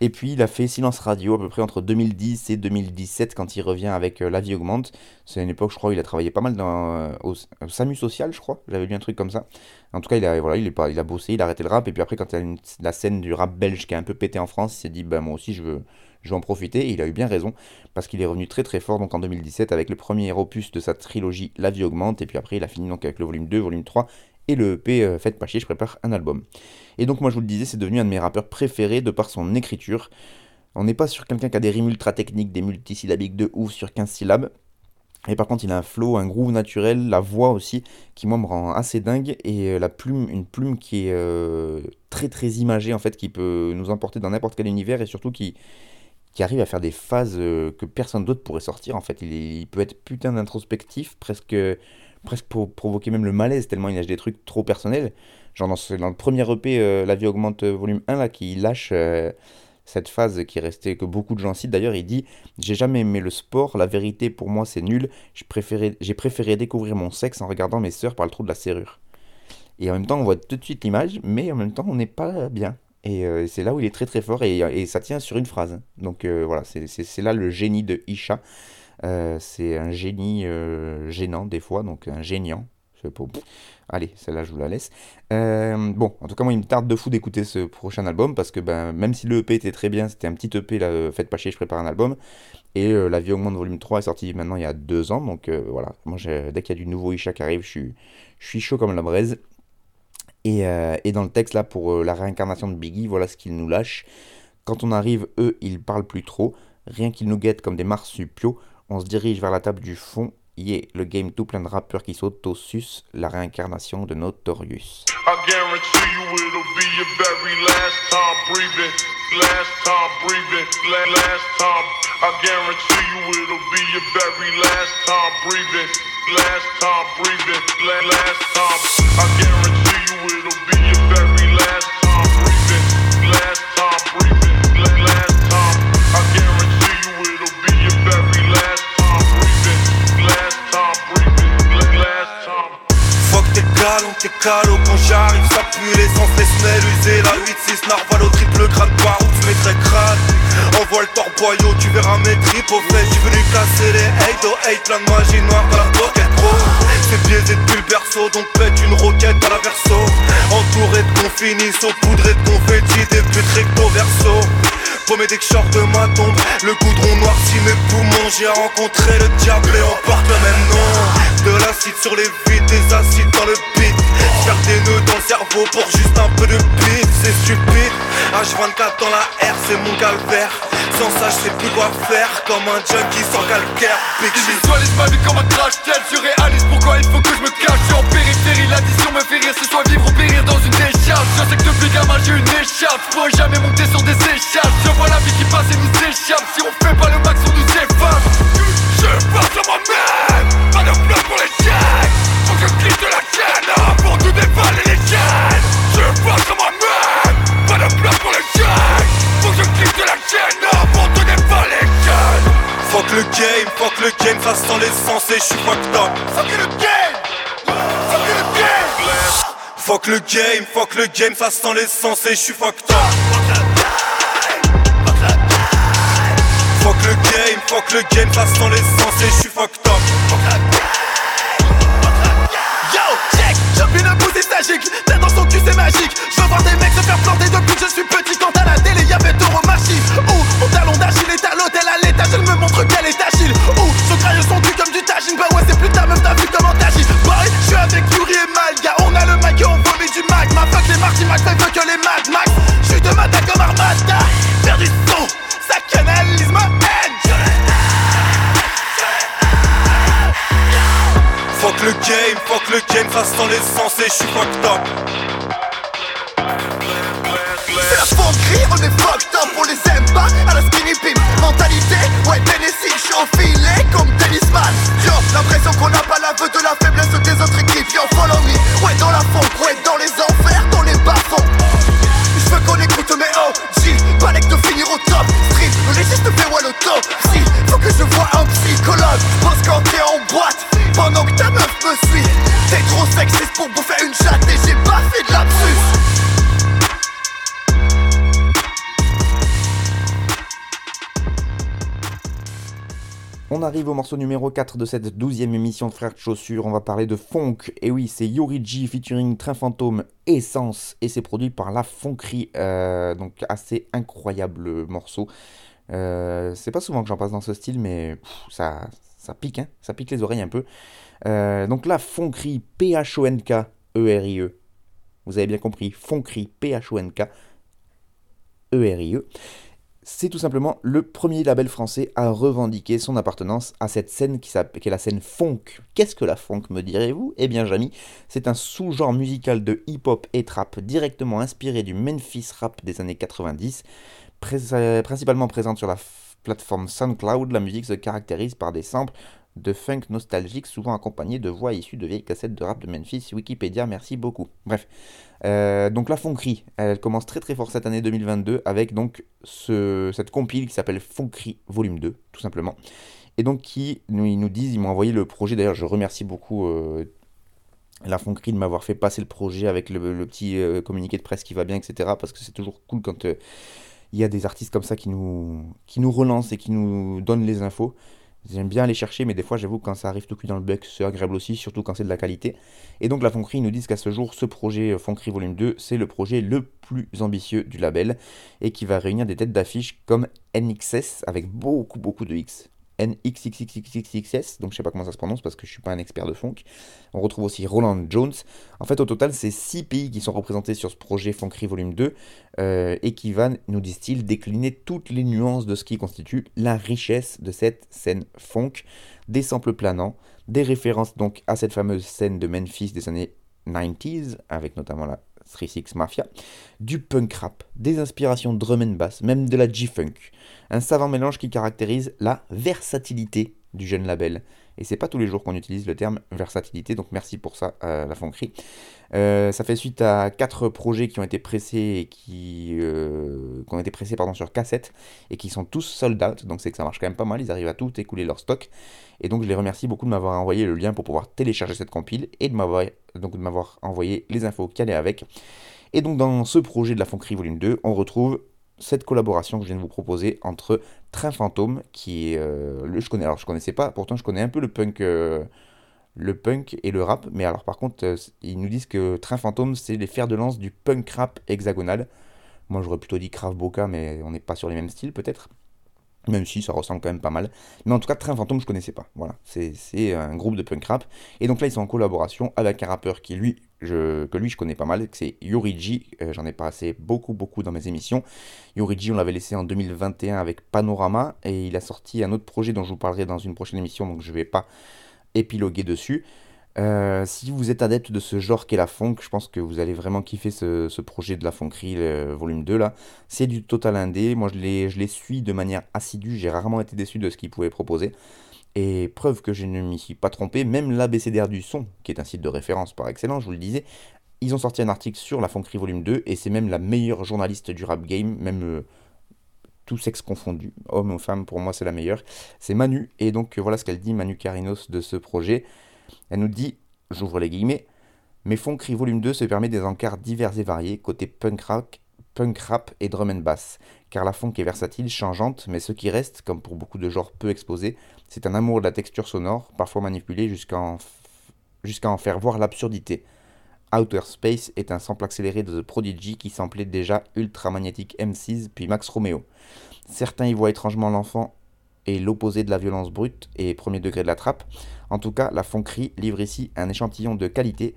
Et puis il a fait Silence Radio à peu près entre 2010 et 2017 quand il revient avec euh, La vie augmente. C'est une époque, je crois, il a travaillé pas mal dans, au, SAMU social, je crois. J'avais lu un truc comme ça. En tout cas, il a, voilà, il, pas, il a bossé, il a arrêté le rap. Et puis après, quand il y a la scène du rap belge qui a un peu pété en France, il s'est dit, bah, moi aussi, je veux, je vais en profiter, et il a eu bien raison, parce qu'il est revenu très très fort donc en 2017 avec le premier opus de sa trilogie La vie augmente, et puis après il a fini donc avec le volume 2, volume 3, et le EP euh, Faites pas chier, je prépare un album. Et donc moi je vous le disais, c'est devenu un de mes rappeurs préférés de par son écriture. On n'est pas sur quelqu'un qui a des rimes ultra techniques, des multisyllabiques de ouf sur 15 syllabes, et par contre, il a un flow, un groove naturel, la voix aussi, qui moi me rend assez dingue, et euh, la plume, une plume qui est euh, très très imagée en fait, qui peut nous emporter dans n'importe quel univers, et surtout qui, qui arrive à faire des phases euh, que personne d'autre pourrait sortir en fait. Il, peut être putain d'introspectif, presque, presque pour provoquer même le malaise, tellement il lâche des trucs trop personnels. Genre dans, dans le premier EP, euh, La vie augmente euh, volume 1, là, qui lâche cette phase qui est restée, que beaucoup de gens citent d'ailleurs, il dit J'ai jamais aimé le sport, la vérité pour moi c'est nul, j'ai préféré, préféré découvrir mon sexe en regardant mes sœurs par le trou de la serrure. Et en même temps, on voit tout de suite l'image, mais en même temps, on n'est pas bien. Euh, et c'est là où il est très très fort et, ça tient sur une phrase. Donc euh, voilà, c'est là le génie de Isha. Euh, c'est un génie gênant des fois, donc un géniant. Allez, celle-là je vous la laisse. bon, en tout cas, moi il me tarde de fou d'écouter ce prochain album parce que ben, même si le EP était très bien, c'était un petit EP, là, faites pas chier, je prépare un album. Et La vie augmente volume 3 est sorti maintenant il y a deux ans, donc voilà, moi dès qu'il y a du nouveau Isha qui arrive, je suis chaud comme la braise. Euh, et, dans le texte, là, pour euh, la réincarnation de Biggie, voilà ce qu'il nous lâche. Quand on arrive, eux, ils parlent plus trop. Rien qu'ils nous guettent comme des marsupiaux. On se dirige vers la table du fond. Yeah, le game tout plein de rappeurs qui sus, la réincarnation de Notorious. I last time breathing, last time. I guarantee you it'll be your very last time. Breathing, last Fuck tes calots quand j'arrive, ça pue l'essence, les semelles usées, la 8-6 narval au triple crâne, par où tu mettrais crâne. Envoie le torboyau, tu verras mes tripes au fait, j'suis venu casser les hate, oh hate, plein magie noire dans la pocket pro. C'est biaisé depuis le berceau, donc pète une roquette à la verso. Entouré de confinis, saupoudré de des putes recto verso. Paumé dès que de ma tombe, le goudron noircit mes poumons. J'ai rencontré le diable et on porte le même nom. De l'acide sur les vides, des acides dans le Faire des nœuds dans le cerveau pour juste un peu de beat, c'est stupide. H24 dans la R, c'est mon calvaire. Sans ça, je sais plus quoi faire. Comme un junkie sans calcaire. Big Ils visualisent ma vie comme un crash tel surréaliste. Pourquoi il faut que je me cache? Je suis en périphérie, l'addition me fait rire. C'est soit vivre ou périr dans une décharge. Je sais que depuis gamin j'ai une échappe. Je pourrais jamais monter sur des échelles. Je vois la vie qui passe et nous échappe. Si on fait pas le max, on nous efface. Je passe à moi-même. Pas de plan pour les je quitte la chaîne pour tout dévaler les chaînes. Je passe à moi-même. Pas de plan pour les chèques. Faut que je quitte la chaîne pour tout dévaler les chaînes. Fuck le game, fuck le game, ça sent l'essence et j'suis fucked up. Fuck le game, fuck le game. Fuck le game, fuck le game, ça sent l'essence et j'suis fucked up. Fuck le game, fuck le game, ça sent l'essence et j'suis fucked up. Une stagique, t'es dans son cul c'est magique. Je voir des mecs se faire planter depuis que je suis petit quand à la télé y'avait Toro Machi. Ouh, mon talon d'Achille est à l'hôtel à l'étage, elle me montre qu'elle est agile. Ouh, son crayon son cul comme du tagine, bah ouais c'est plus ta meuf, t'as vu comment t'agis. Boy, je suis avec Yuri et Malga, on a le et on vomit du mag. Ma fuck les Marty fait que les Mad Max. J'suis de matin comme Armada, faire du son, ça canalise Fuck le game, fuck le game, ça sent l'essence et j'suis fucked up. C'est la fonderie, on est fucked up, on les aime pas à la skinny pimp. Mentalité, ouais Tennessee, je suis enfilé comme tennisman. Yo, l'impression qu'on n'a pas l'aveu de la faiblesse des autres équipes. Yo, follow me, ouais dans la fond, ouais dans les enfers, dans les bas-fonds. Je veux qu'on écoute mes OG, balèque de finir au top. Street, le légiste fait ouais top. Si, faut que je vois un psychologue, pense quand t'es en boîte Pendant que ta me suit T'es trop sexiste pour bouffer une chatte et j'ai pas fait de On arrive au morceau numéro 4 de cette douzième émission de Frères de Chaussures. On va parler de Funk. Et oui, c'est Yoriji featuring Train Fantôme Essence. Et c'est produit par La Fonkerie. Euh, donc, assez incroyable morceau. Euh, c'est pas souvent que j'en passe dans ce style, mais ça, ça pique, hein ça pique les oreilles un peu. Euh, donc, La Fonkerie, P-H-O-N-K, E-R-I-E. Vous avez bien compris, Fonkerie, P-H-O-N-K, E-R-I-E c'est tout simplement le premier label français à revendiquer son appartenance à cette scène qui, est la scène funk. Qu'est-ce que la funk, me direz-vous? Eh bien, Jamy, c'est un sous-genre musical de hip-hop et trap directement inspiré du Memphis rap des années 90. principalement présente sur la plateforme SoundCloud, la musique se caractérise par des samples de funk nostalgique, souvent accompagné de voix issues de vieilles cassettes de rap de Memphis. Wikipédia, merci beaucoup. Bref, euh, donc la Fonkerie, elle commence très très fort cette année 2022 avec donc ce, cette compile qui s'appelle Fonkerie Volume 2, tout simplement. Et donc qui nous, ils nous disent, ils m'ont envoyé le projet. D'ailleurs, je remercie beaucoup euh, la Fonkerie de m'avoir fait passer le projet avec le, petit euh, communiqué de presse qui va bien, etc. Parce que c'est toujours cool quand il y a des artistes comme ça qui nous, relancent et qui nous donnent les infos. J'aime bien aller chercher, mais des fois, j'avoue, quand ça arrive tout cuit dans le bec, c'est agréable aussi, surtout quand c'est de la qualité. Et donc, la Fonkerie nous dit qu'à ce jour, ce projet Fonkerie Volume 2, c'est le projet le plus ambitieux du label et qui va réunir des têtes d'affiche comme NXS avec beaucoup, beaucoup de X. NXXXXXS, donc je sais pas comment ça se prononce parce que je suis pas un expert de funk. On retrouve aussi Roland Jones. En fait, au total, c'est 6 pays qui sont représentés sur ce projet Funkery Volume 2 euh, et qui va, nous disent-ils, décliner toutes les nuances de ce qui constitue la richesse de cette scène funk, des samples planants, des références donc à cette fameuse scène de Memphis des années 90s, avec notamment la 36 Mafia, du punk rap, des inspirations drum and bass, même de la G-funk. Un savant mélange qui caractérise la versatilité du jeune label. Et c'est pas tous les jours qu'on utilise le terme versatilité, donc merci pour ça, à la Fonkerie. Euh, ça fait suite à quatre projets qui ont été pressés et qui, euh, ont été pressés pardon, sur cassette et qui sont tous sold out, donc c'est que ça marche quand même pas mal, ils arrivent à tout écouler leur stock. Et donc je les remercie beaucoup de m'avoir envoyé le lien pour pouvoir télécharger cette compile et de m'avoir, donc de m'avoir envoyé les infos qui allaient avec. Et donc dans ce projet de la Fonkerie Volume 2, on retrouve cette collaboration que je viens de vous proposer entre Train Fantôme, qui est. Euh, je connais, alors je connaissais pas, pourtant je connais un peu le punk, euh, le punk et le rap, mais alors par contre, euh, ils nous disent que Train Fantôme, c'est les fers de lance du punk rap hexagonal. Moi j'aurais plutôt dit Krav Boka, mais on n'est pas sur les mêmes styles peut-être. Même si ça ressemble quand même pas mal. Mais en tout cas, Train Fantôme, je connaissais pas. Voilà, c'est un groupe de punk rap. Et donc là, ils sont en collaboration avec un rappeur qui, lui, que lui, je connais pas mal. C'est Yuriji. Euh, j'en ai passé beaucoup, beaucoup dans mes émissions. Yuriji, on l'avait laissé en 2021 avec Panorama. Et il a sorti un autre projet dont je vous parlerai dans une prochaine émission. Donc je vais pas épiloguer dessus. Euh, si vous êtes adepte de ce genre qu'est la funk, je pense que vous allez vraiment kiffer ce, projet de la funkerie le volume 2 là. C'est du total indé, moi je les, suis de manière assidue, j'ai rarement été déçu de ce qu'ils pouvaient proposer. Et preuve que je ne m'y suis pas trompé, même l'ABCDR du son, qui est un site de référence par excellence, je vous le disais, ils ont sorti un article sur la funkerie volume 2 et c'est même la meilleure journaliste du rap game, même euh, tout sexe confondu, homme ou femme, pour moi c'est la meilleure. C'est Manu, et donc voilà ce qu'elle dit, Manu Carinos, de ce projet. Elle nous dit, j'ouvre les guillemets, mais Fonkery Volume 2 se permet des encarts divers et variés côté punk rock, punk rap et drum and bass, car la funk est versatile, changeante, mais ce qui reste, comme pour beaucoup de genres peu exposés, c'est un amour de la texture sonore, parfois manipulé jusqu'à en, en, faire voir l'absurdité. Outer Space est un sample accéléré de The Prodigy qui samplait déjà Ultra Magnetic M6 puis Max Romeo. Certains y voient étrangement l'enfant et l'opposé de la violence brute et premier degré de la trappe. En tout cas, la Fonkerie livre ici un échantillon de qualité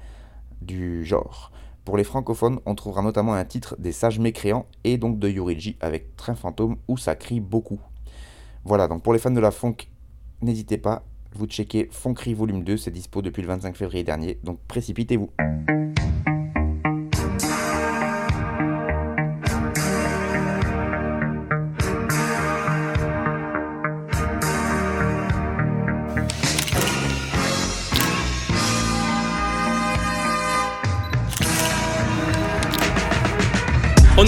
du genre. Pour les francophones, on trouvera notamment un titre des Sages Mécréants et donc de Yuriji avec Train Fantôme où ça crie beaucoup. Voilà, donc pour les fans de la funk, n'hésitez pas, vous checkez Fonkerie Volume 2, c'est dispo depuis le 25 février dernier, donc précipitez-vous.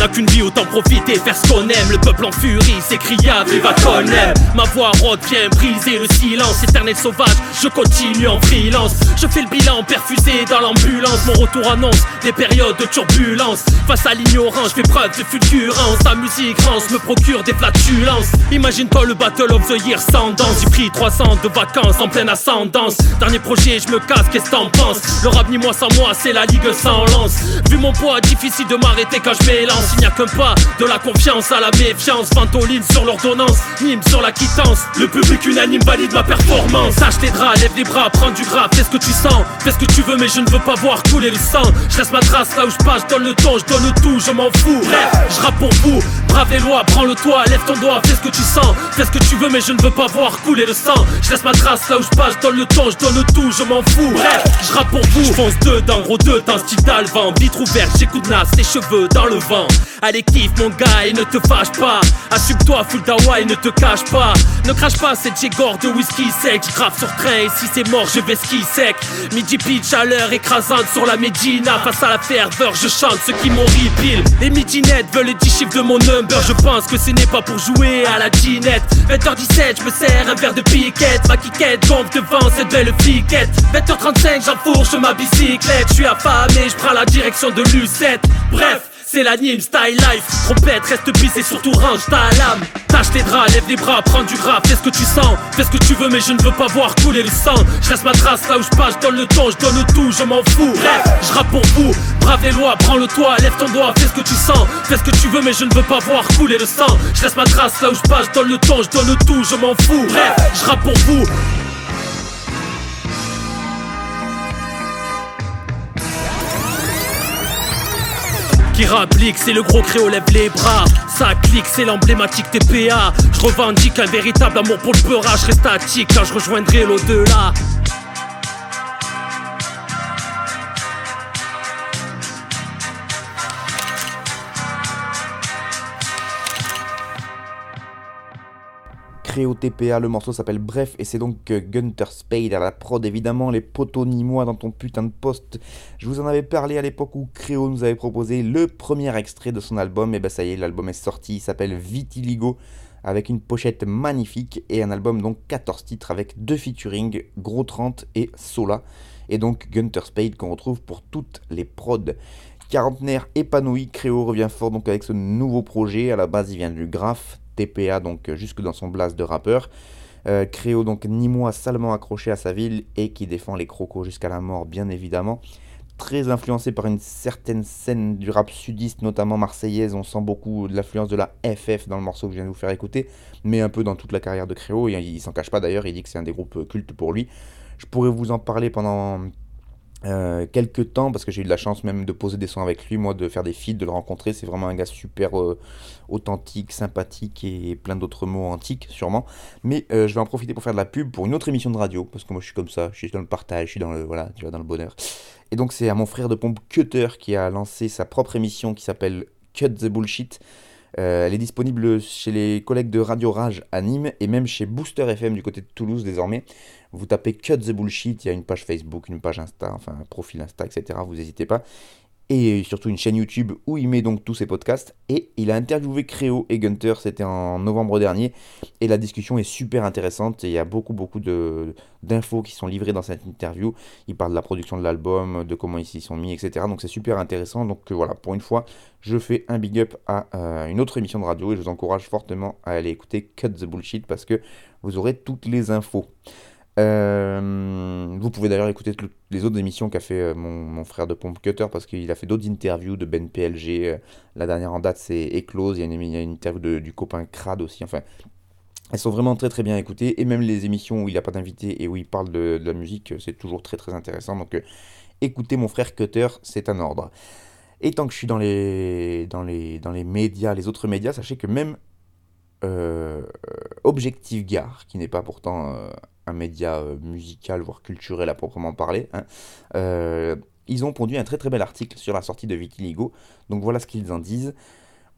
N'a qu'une vie, autant profiter, faire ce qu'on aime. Le peuple en furie, s'écria, viva qu'on aime. Ma voix rôde vient briser le silence, éternel sauvage, je continue en freelance. Je fais le bilan, perfusé dans l'ambulance. Mon retour annonce des périodes de turbulence. Face à l'ignorance, je fais preuve de fulgurance. Ta musique rance me procure des flatulences. Imagine-toi le Battle of the Year sans danse. J'ai pris 300 de vacances en pleine ascendance. Dernier projet, je me casse, qu'est-ce que t'en penses? Le rap ni moi sans moi, c'est la ligue sans lance. Vu mon poids, difficile de m'arrêter quand je m'élance. Il n'y a qu'un pas de la confiance à la méfiance. Ventoline sur l'ordonnance, mime sur la quittance. Le public unanime valide ma performance. Sache tes draps, lève les bras, prends du gras, fais ce que tu sens. Fais ce que tu veux, mais je ne veux pas voir couler le sang. Je laisse ma trace là où je passe, je donne le ton, je donne tout, je m'en fous. Bref, je rappe pour vous. Brave les lois, prends le toit, lève ton doigt, fais ce que tu sens. Fais ce que tu veux, mais je ne veux pas voir couler le sang. Je laisse ma trace là où je passe, je donne le ton, je donne tout, je m'en fous. Bref, je rappe pour vous. Je fonce dedans, gros dedans, style vent vitre ouverte, j'écoute Nas, tes cheveux dans le vent. Allez, kiffe mon gars et ne te fâche pas. Assume-toi, full d'Hawaii, ne te cache pas. Ne crache pas cette gigore de whisky sec. J'grave sur train et si c'est mort, je vais ski sec. Midi pitch, chaleur écrasante sur la Medina. Face à la ferveur, je chante ce qui m'horripile. Les midinettes veulent les 10 chiffres de mon number. Je pense que ce n'est pas pour jouer à la ginette. 20h17, je me sers un verre de piquette. Ma quiquette gonfle devant cette belle fliquette. 20h35, j'enfourche ma bicyclette. Je suis affamé, je prends la direction de Lucette. Bref. C'est l'anime, style life. Trompette, reste pisse et surtout range ta lame. Tâche tes draps, lève les bras, prends du gras, fais ce que tu sens. Fais ce que tu veux, mais je ne veux pas voir couler le sang. Je laisse ma trace là où je passe, je donne le ton, je donne tout, je m'en fous. Bref, je rappe pour vous. Brave les lois, prends le toit, lève ton doigt, fais ce que tu sens. Fais ce que tu veux, mais je ne veux pas voir couler le sang. Je laisse ma trace là où je passe, je donne le ton, je donne tout, je m'en fous. Bref, je rappe pour vous. C'est le gros créo, lève les bras. Ça clique, c'est l'emblématique TPA. Je revendique un véritable amour pour le peurage. Je reste statique quand je rejoindrai l'au-delà. Créo TPA, le morceau s'appelle Bref, et c'est donc euh, Gunter Spade à la prod, évidemment, les potos ni moi dans ton putain de poste. Je vous en avais parlé à l'époque où Créo nous avait proposé le premier extrait de son album, et ben ça y est, l'album est sorti, il s'appelle Vitiligo, avec une pochette magnifique, et un album donc 14 titres avec deux featuring, Gros 30 et Sola, et donc Gunter Spade qu'on retrouve pour toutes les prods. Quarantenaire épanoui, Créo revient fort donc avec ce nouveau projet, à la base il vient du graphe, TPA, donc euh, jusque dans son blast de rappeur. Euh, Créo, donc ni moi, salement accroché à sa ville et qui défend les crocos jusqu'à la mort, bien évidemment. Très influencé par une certaine scène du rap sudiste, notamment marseillaise. On sent beaucoup de l'influence de la FF dans le morceau que je viens de vous faire écouter, mais un peu dans toute la carrière de Créo. Il, il s'en cache pas d'ailleurs, il dit que c'est un des groupes cultes pour lui. Je pourrais vous en parler pendant euh, quelques temps, parce que j'ai eu de la chance même de poser des sons avec lui, moi, de faire des feats, de le rencontrer. C'est vraiment un gars super euh, authentique, sympathique et plein d'autres mots antiques, sûrement. Mais euh, je vais en profiter pour faire de la pub pour une autre émission de radio, parce que moi je suis comme ça, je suis dans le partage, je suis dans le, voilà, tu vois, dans le bonheur. Et donc c'est à mon frère de pompe Cutter qui a lancé sa propre émission qui s'appelle Cut the Bullshit. Elle est disponible chez les collègues de Radio Rage à Nîmes et même chez Booster FM du côté de Toulouse désormais. Vous tapez Cut the Bullshit, il y a une page Facebook, une page Insta, enfin un profil Insta, etc. Vous n'hésitez pas. Et surtout une chaîne YouTube où il met donc tous ses podcasts. Et il a interviewé Créo et Gunter, c'était en novembre dernier. Et la discussion est super intéressante. Et il y a beaucoup, beaucoup d'infos qui sont livrées dans cette interview. Il parle de la production de l'album, de comment ils s'y sont mis, etc. Donc c'est super intéressant. Donc voilà, pour une fois, je fais un big up à euh, une autre émission de radio. Et je vous encourage fortement à aller écouter Cut the Bullshit parce que vous aurez toutes les infos. Euh, vous pouvez d'ailleurs écouter les autres émissions qu'a fait euh, mon, frère de Pompe Cutter parce qu'il a fait d'autres interviews de Ben PLG. Euh, la dernière en date, c'est Eclose. Il y a une, interview du copain Crad aussi. Enfin, elles sont vraiment très très bien écoutées. Et même les émissions où il n'y a pas d'invité et où il parle de, de la musique, c'est toujours très très intéressant. Donc, écoutez mon frère Cutter, c'est un ordre. Et tant que je suis dans les, dans les, dans les médias, les autres médias, sachez que même Objectif Gare, qui n'est pas pourtant un média euh, musical, voire culturel à proprement parler, hein, euh, ils ont pondu un très très bel article sur la sortie de Vitiligo. Donc voilà ce qu'ils en disent.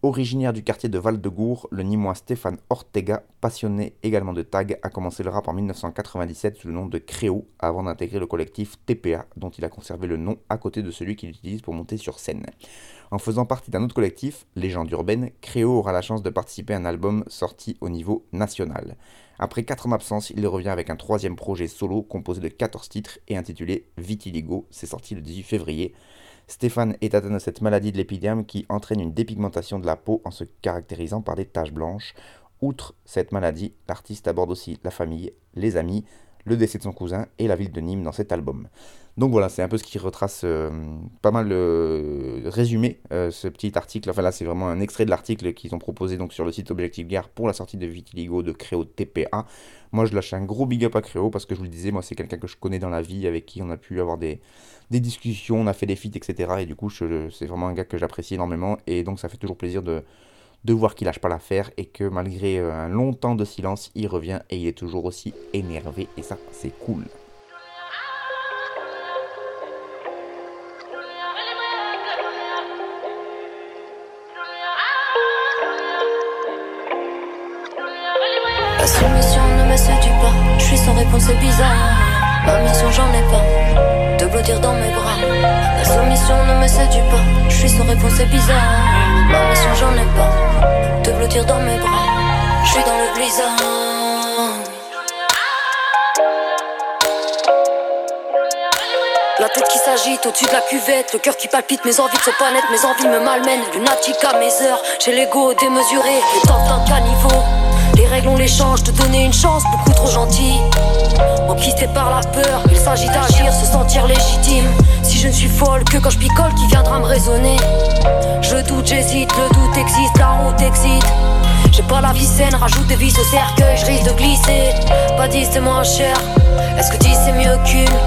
Originaire du quartier de Val-de-Gour, le Nîmois Stéphane Ortega, passionné également de tag, a commencé le rap en 1997 sous le nom de Créo avant d'intégrer le collectif TPA, dont il a conservé le nom à côté de celui qu'il utilise pour monter sur scène. En faisant partie d'un autre collectif, Légende urbaine, Créo aura la chance de participer à un album sorti au niveau national. Après 4 ans d'absence, il revient avec un troisième projet solo composé de 14 titres et intitulé Vitiligo, c'est sorti le 18 février. Stéphane est atteint de cette maladie de l'épiderme qui entraîne une dépigmentation de la peau en se caractérisant par des taches blanches. Outre cette maladie, l'artiste aborde aussi la famille, les amis, le décès de son cousin et la ville de Nîmes dans cet album. Donc voilà, c'est un peu ce qui retrace euh, pas mal le résumé, euh, ce petit article. Enfin là, c'est vraiment un extrait de l'article qu'ils ont proposé donc sur le site Objectif Gare pour la sortie de Vitiligo de Créo TPA. Moi, je lâche un gros big up à Créo parce que je vous le disais, moi, c'est quelqu'un que je connais dans la vie, avec qui on a pu avoir des, des discussions, on a fait des feats, etc. Et du coup, c'est vraiment un gars que j'apprécie énormément. Et donc, ça fait toujours plaisir de, de voir qu'il lâche pas l'affaire et que malgré euh, un long temps de silence, il revient et il est toujours aussi énervé. Et ça, c'est cool. Ma mission, j'en ai pas, de blottir dans mes bras. La soumission ne me séduit pas, je suis sans réponse, c'est bizarre. Ma mission, j'en ai pas, de blottir dans mes bras. Je suis dans le blizzard. La tête qui s'agite au-dessus de la cuvette, le cœur qui palpite, mes envies de se pas mes envies me malmènent. Lunatique à mes heures, j'ai l'ego démesuré, le temps d'un caniveau. Les règles on les te donner une chance, beaucoup trop gentil. Enquisté par la peur, il s'agit d'agir, se sentir légitime. Si je ne suis folle que quand je picole, qui viendra me raisonner? Je doute, j'hésite, le doute existe, la route excite. J'ai pas la vie saine, rajoute des vis au cercueil, je risque de glisser. Pas 10 c'est moins cher. Est-ce que 10 c'est mieux qu'une?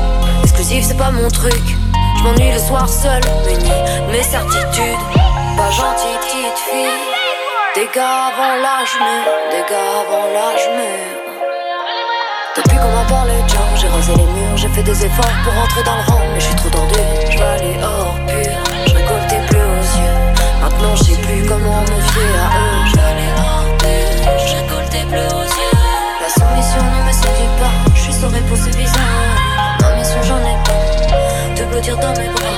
Exclusif c'est pas mon truc. Je m'ennuie le soir seul, muni mes certitudes. Pas gentille petite fille. Gars avant l'âge mûr, gars avant l'âge mûr. Depuis qu'on m'a parlé de genre, j'ai rasé les murs, j'ai fait des efforts pour rentrer dans le rang, mais je suis trop tendu. Je vais aller hors pur, je récoltais plus aux yeux. Maintenant je sais plus comment me fier à eux. Je aller hors pur, je récoltais plus aux yeux. La soumission ne me séduit pas, je suis sans réponse, bizarre. Ma mission j'en ai pas, de blottir dans mes bras.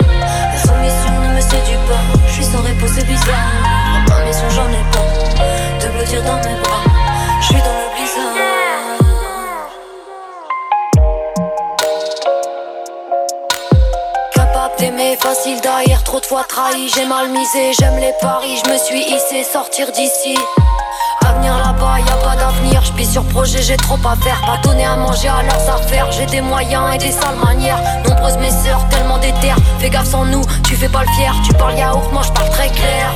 La soumission ne me séduit pas, je suis sans réponse, c'est bizarre. Ma mission j'en ai pas, de blottir dans mes bras. Je suis dans le blizzard. Capable d'aimer, facile d'ailleurs, trop de fois trahi. J'ai mal misé, j'aime les paris, je me suis hissé, sortir d'ici. Avenir là-bas, y pas d'avenir. Je sur projet, j'ai trop à faire. Pas donner à manger à leurs affaires. J'ai des moyens et des sales manières. Nombreuses mes sœurs, tellement d'éther. Fais gaffe sans nous, tu fais pas le fier. Tu parles yaourt, moi je parle très clair.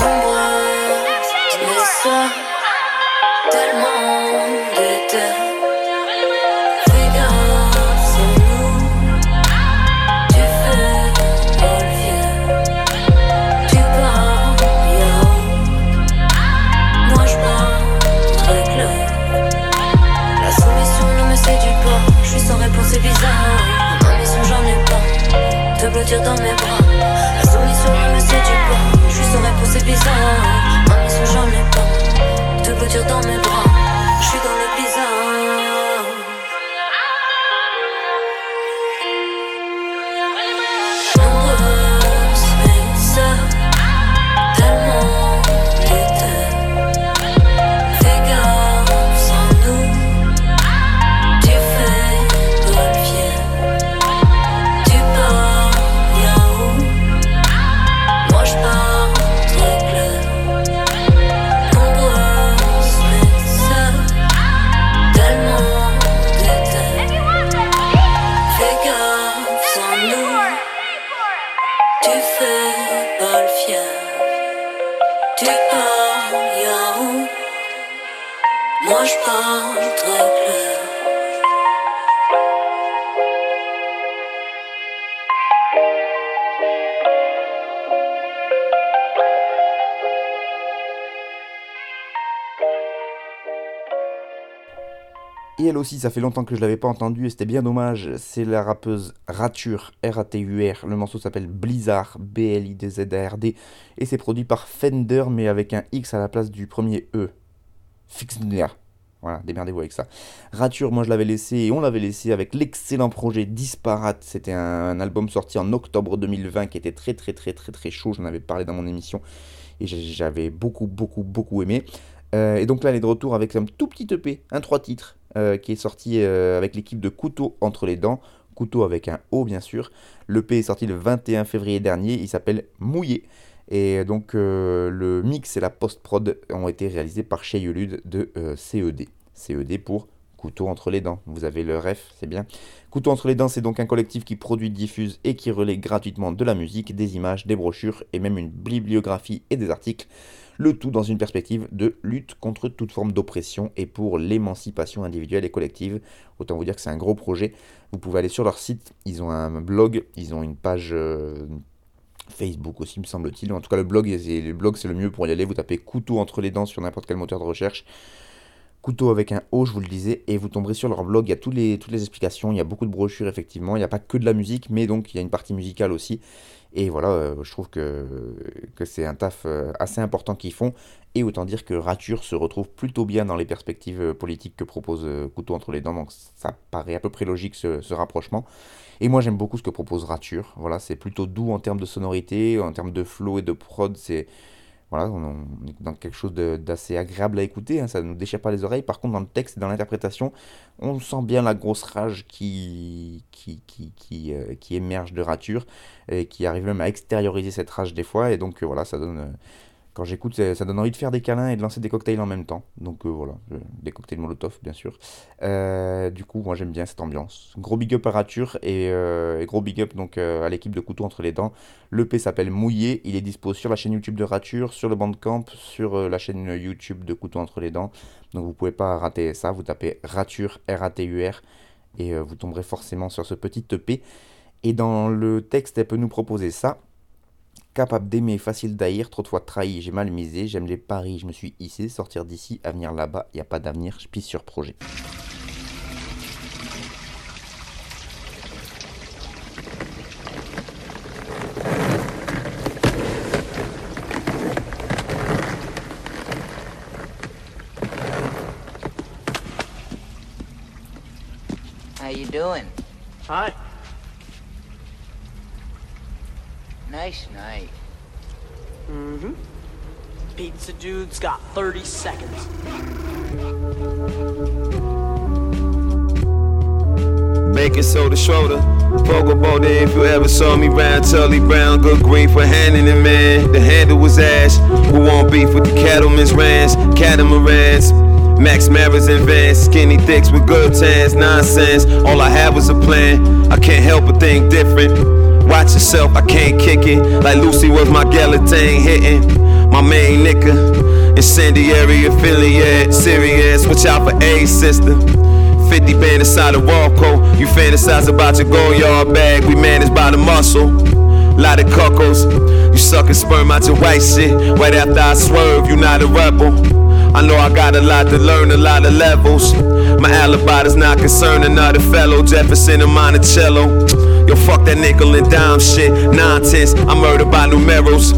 Nombreuses mes sœurs, tellement. Blottir dans mes bras. La soumission ne me séduit pas. Je suis sans réponse, c'est bizarre. Ma mission, j'en ai pas. Te blottir dans mes bras. Ça fait longtemps que je l'avais pas entendue et c'était bien dommage. C'est la rappeuse Rature, R-A-T-U-R. Le morceau s'appelle Blizzard, B-L-I-D-Z-A-R-D. Et c'est produit par Fender, mais avec un X à la place du premier E. Fixner. Voilà, démerdez-vous avec ça. Rature, moi je l'avais laissé et on l'avait laissé avec l'excellent projet Disparate. C'était un, album sorti en octobre 2020 qui était très très très très très chaud. J'en avais parlé dans mon émission et j'avais beaucoup beaucoup beaucoup aimé. Euh, et donc là, elle est de retour avec un tout petit EP, un 3 titres, euh, qui est sorti euh, avec l'équipe de Couteau entre les dents. Couteau avec un O, bien sûr. L'EP est sorti le 21 février dernier. Il s'appelle Mouillé. Et donc le mix et la post-prod ont été réalisés par Cheyolude de CED. CED pour Couteau entre les dents. Vous avez le ref, c'est bien. Couteau entre les dents, c'est donc un collectif qui produit, diffuse et qui relaie gratuitement de la musique, des images, des brochures et même une bibliographie et des articles le tout dans une perspective de lutte contre toute forme d'oppression et pour l'émancipation individuelle et collective. Autant vous dire que c'est un gros projet. Vous pouvez aller sur leur site, ils ont un blog, ils ont une page euh, Facebook aussi, me semble-t-il. En tout cas, le blog, le blog c'est le mieux pour y aller. Vous tapez couteau entre les dents sur n'importe quel moteur de recherche. Couteau avec un O, je vous le disais, et vous tomberez sur leur blog. Il y a tous les, toutes les explications, il y a beaucoup de brochures, effectivement. Il n'y a pas que de la musique, mais donc il y a une partie musicale aussi. Et voilà, euh, je trouve que, c'est un taf euh, assez important qu'ils font. Et autant dire que Rature se retrouve plutôt bien dans les perspectives euh, politiques que propose Couteau entre les dents. Donc ça paraît à peu près logique ce, ce rapprochement. Et moi j'aime beaucoup ce que propose Rature. Voilà, c'est plutôt doux en termes de sonorité, en termes de flow et de prod. C'est voilà, on, est dans quelque chose d'assez agréable à écouter, hein, ça ne nous déchire pas les oreilles. Par contre, dans le texte et dans l'interprétation, on sent bien la grosse rage qui, qui, qui, qui, euh, qui émerge de Rature et qui arrive même à extérioriser cette rage des fois. Et donc, euh, voilà, ça donne, euh, quand j'écoute, ça donne envie de faire des câlins et de lancer des cocktails en même temps. Donc euh, voilà, des cocktails Molotov bien sûr. Euh, du coup, moi j'aime bien cette ambiance. Gros big up à Rature et, euh, gros big up donc à l'équipe de Couteau entre les dents. Le P s'appelle Mouillé, il est dispo sur la chaîne YouTube de Rature, sur le Bandcamp, sur la chaîne YouTube de Couteau entre les dents. Donc vous pouvez pas rater ça, vous tapez Rature, R-A-T-U-R, et vous tomberez forcément sur ce petit EP. Et dans le texte, elle peut nous proposer ça capable d'aimer, facile d'haïr, trop de fois trahi, j'ai mal misé, j'aime les paris, je me suis hissé, sortir d'ici, avenir là-bas, il n'y a pas d'avenir, je pisse sur projet. How you doing? Hi. Nice night. Mm-hmm. Pizza dude's got 30 seconds. Bacon soda shoulder. Pogo there if you ever saw me round Tully Brown. Good green for handing it, man. The handle was ash. Who won't beef with the cattlemen's ranch? Catamarans. Max Maras and Vans, skinny dicks with good tans, nonsense. All I had was a plan. I can't help but think different. Watch yourself, I can't kick it. Like Lucy was my guillotine hitting. My main nigga. Incendiary affiliate, serious. Watch out for A sister. 50 band inside a Walco. You fantasize about your go yard bag. We managed by the muscle. Lot of cuckoos. You sucking sperm out your white shit. Right after I swerve, you not a rebel. I know I got a lot to learn, a lot of levels. My alibi does not concern another fellow. Jefferson and Monticello. Yo, fuck that nickel and dime shit. Nonsense, I'm murdered by numerals.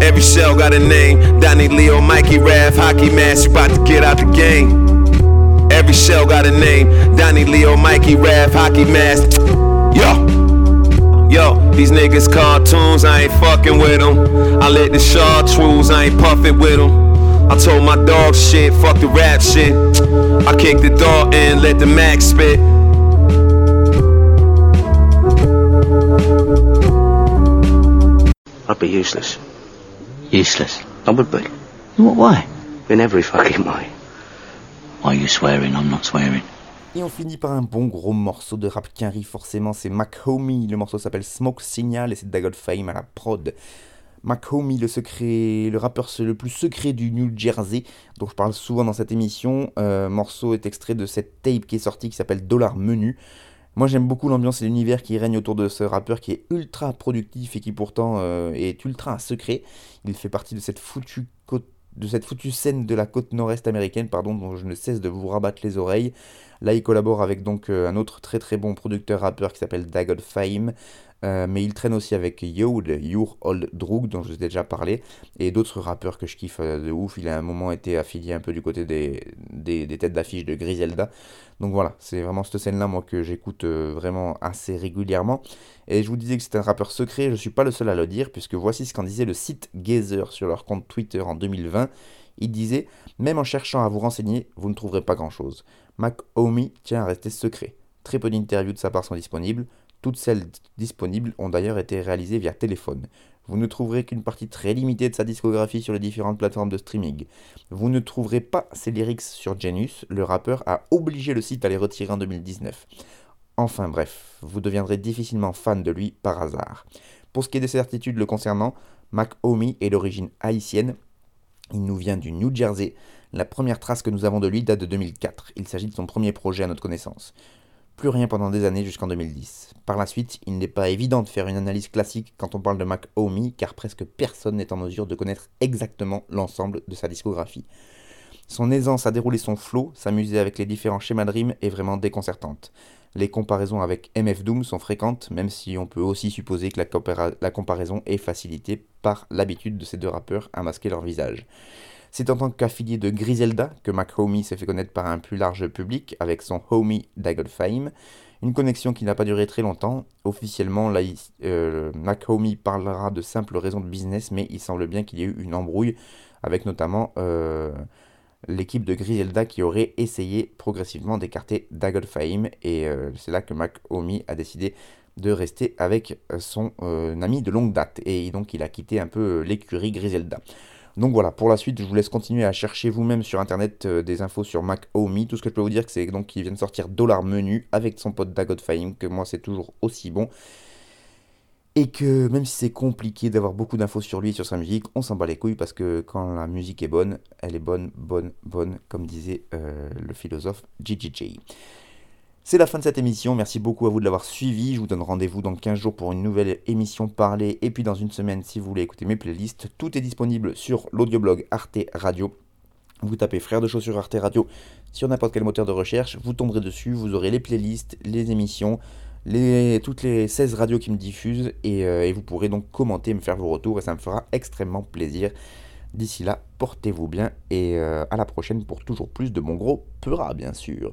Every shell got a name. Donnie Leo, Mikey Raff, hockey mask, you about to get out the game. Every shell got a name. Donnie Leo, Mikey Raff, hockey mask. Yo. Yo, these niggas cartoons, I ain't fucking with them. I let the chartreuse, I ain't puffing with them. I told my dog shit, fuck the rap shit. I kicked the door in, let the max spit. I'd be useless. Useless? I would be. In what way? In every fucking way. Why are you swearing? I'm not swearing. Et on finit par un bon gros morceau de rap qui forcément, c'est Homie. Le morceau s'appelle Smoke Signal et c'est Dagod Fame à la prod. Homie, le secret, le rappeur le plus secret du New Jersey, dont je parle souvent dans cette émission. Euh, morceau est extrait de cette tape qui est sortie qui s'appelle Dollar Menu. Moi j'aime beaucoup l'ambiance et l'univers qui règne autour de ce rappeur qui est ultra productif et qui pourtant euh, est ultra secret. Il fait partie de cette foutue de cette foutue scène de la côte nord-est américaine, pardon, dont je ne cesse de vous rabattre les oreilles. Là, il collabore avec donc un autre très très bon producteur rappeur qui s'appelle Dagod Fame. Euh, mais il traîne aussi avec Yod, Your Old Drug, dont je vous ai déjà parlé, et d'autres rappeurs que je kiffe euh, de ouf. Il a un moment été affilié un peu du côté des, des, têtes d'affiche de Griselda. Donc voilà, c'est vraiment cette scène-là, moi, que j'écoute euh, vraiment assez régulièrement. Et je vous disais que c'était un rappeur secret, je ne suis pas le seul à le dire, puisque voici ce qu'en disait le site Gazer sur leur compte Twitter en 2020. Il disait Même en cherchant à vous renseigner, vous ne trouverez pas grand-chose. Mac Omi tient à rester secret. Très peu d'interviews de sa part sont disponibles. Toutes celles disponibles ont d'ailleurs été réalisées via téléphone. Vous ne trouverez qu'une partie très limitée de sa discographie sur les différentes plateformes de streaming. Vous ne trouverez pas ses lyrics sur Genius, le rappeur a obligé le site à les retirer en 2019. Enfin bref, vous deviendrez difficilement fan de lui par hasard. Pour ce qui est des certitudes le concernant, Mac Omi est d'origine haïtienne. Il nous vient du New Jersey. La première trace que nous avons de lui date de 2004. Il s'agit de son premier projet à notre connaissance plus rien pendant des années jusqu'en 2010. Par la suite, il n'est pas évident de faire une analyse classique quand on parle de Mac Omi, car presque personne n'est en mesure de connaître exactement l'ensemble de sa discographie. Son aisance à dérouler son flow, s'amuser avec les différents schémas de rime est vraiment déconcertante. Les comparaisons avec MF Doom sont fréquentes, même si on peut aussi supposer que la, la comparaison est facilitée par l'habitude de ces deux rappeurs à masquer leur visage. C'est en tant qu'affilié de Griselda que McHomie s'est fait connaître par un plus large public avec son Homie Daggle Fame. Une connexion qui n'a pas duré très longtemps. Officiellement, là, euh, parlera de simples raisons de business, mais il semble bien qu'il y ait eu une embrouille avec notamment euh, l'équipe de Griselda qui aurait essayé progressivement d'écarter Daggle Fame. Et euh, c'est là que McHomie a décidé de rester avec son ami de longue date. Et donc il a quitté un peu l'écurie Griselda. Donc voilà, pour la suite, je vous laisse continuer à chercher vous-même sur internet euh, des infos sur Mac OMI. Tout ce que je peux vous dire, c'est donc qu'il vient de sortir Dollar Menu avec son pote Dagot que moi c'est toujours aussi bon. Et que même si c'est compliqué d'avoir beaucoup d'infos sur lui et sur sa musique, on s'en bat les couilles parce que quand la musique est bonne, elle est bonne, bonne, bonne, comme disait euh, le philosophe JJJ. C'est la fin de cette émission, merci beaucoup à vous de l'avoir suivi, je vous donne rendez-vous dans 15 jours pour une nouvelle émission parlée, et puis dans une semaine si vous voulez écouter mes playlists, tout est disponible sur l'audioblog Arte Radio. Vous tapez Frères de Chaussures Arte Radio sur n'importe quel moteur de recherche, vous tomberez dessus, vous aurez les playlists, les émissions, toutes les 16 radios qui me diffusent, euh, et, vous pourrez donc commenter, me faire vos retours, et ça me fera extrêmement plaisir. D'ici là, portez-vous bien, et euh, à la prochaine pour toujours plus de mon gros Peura, bien sûr.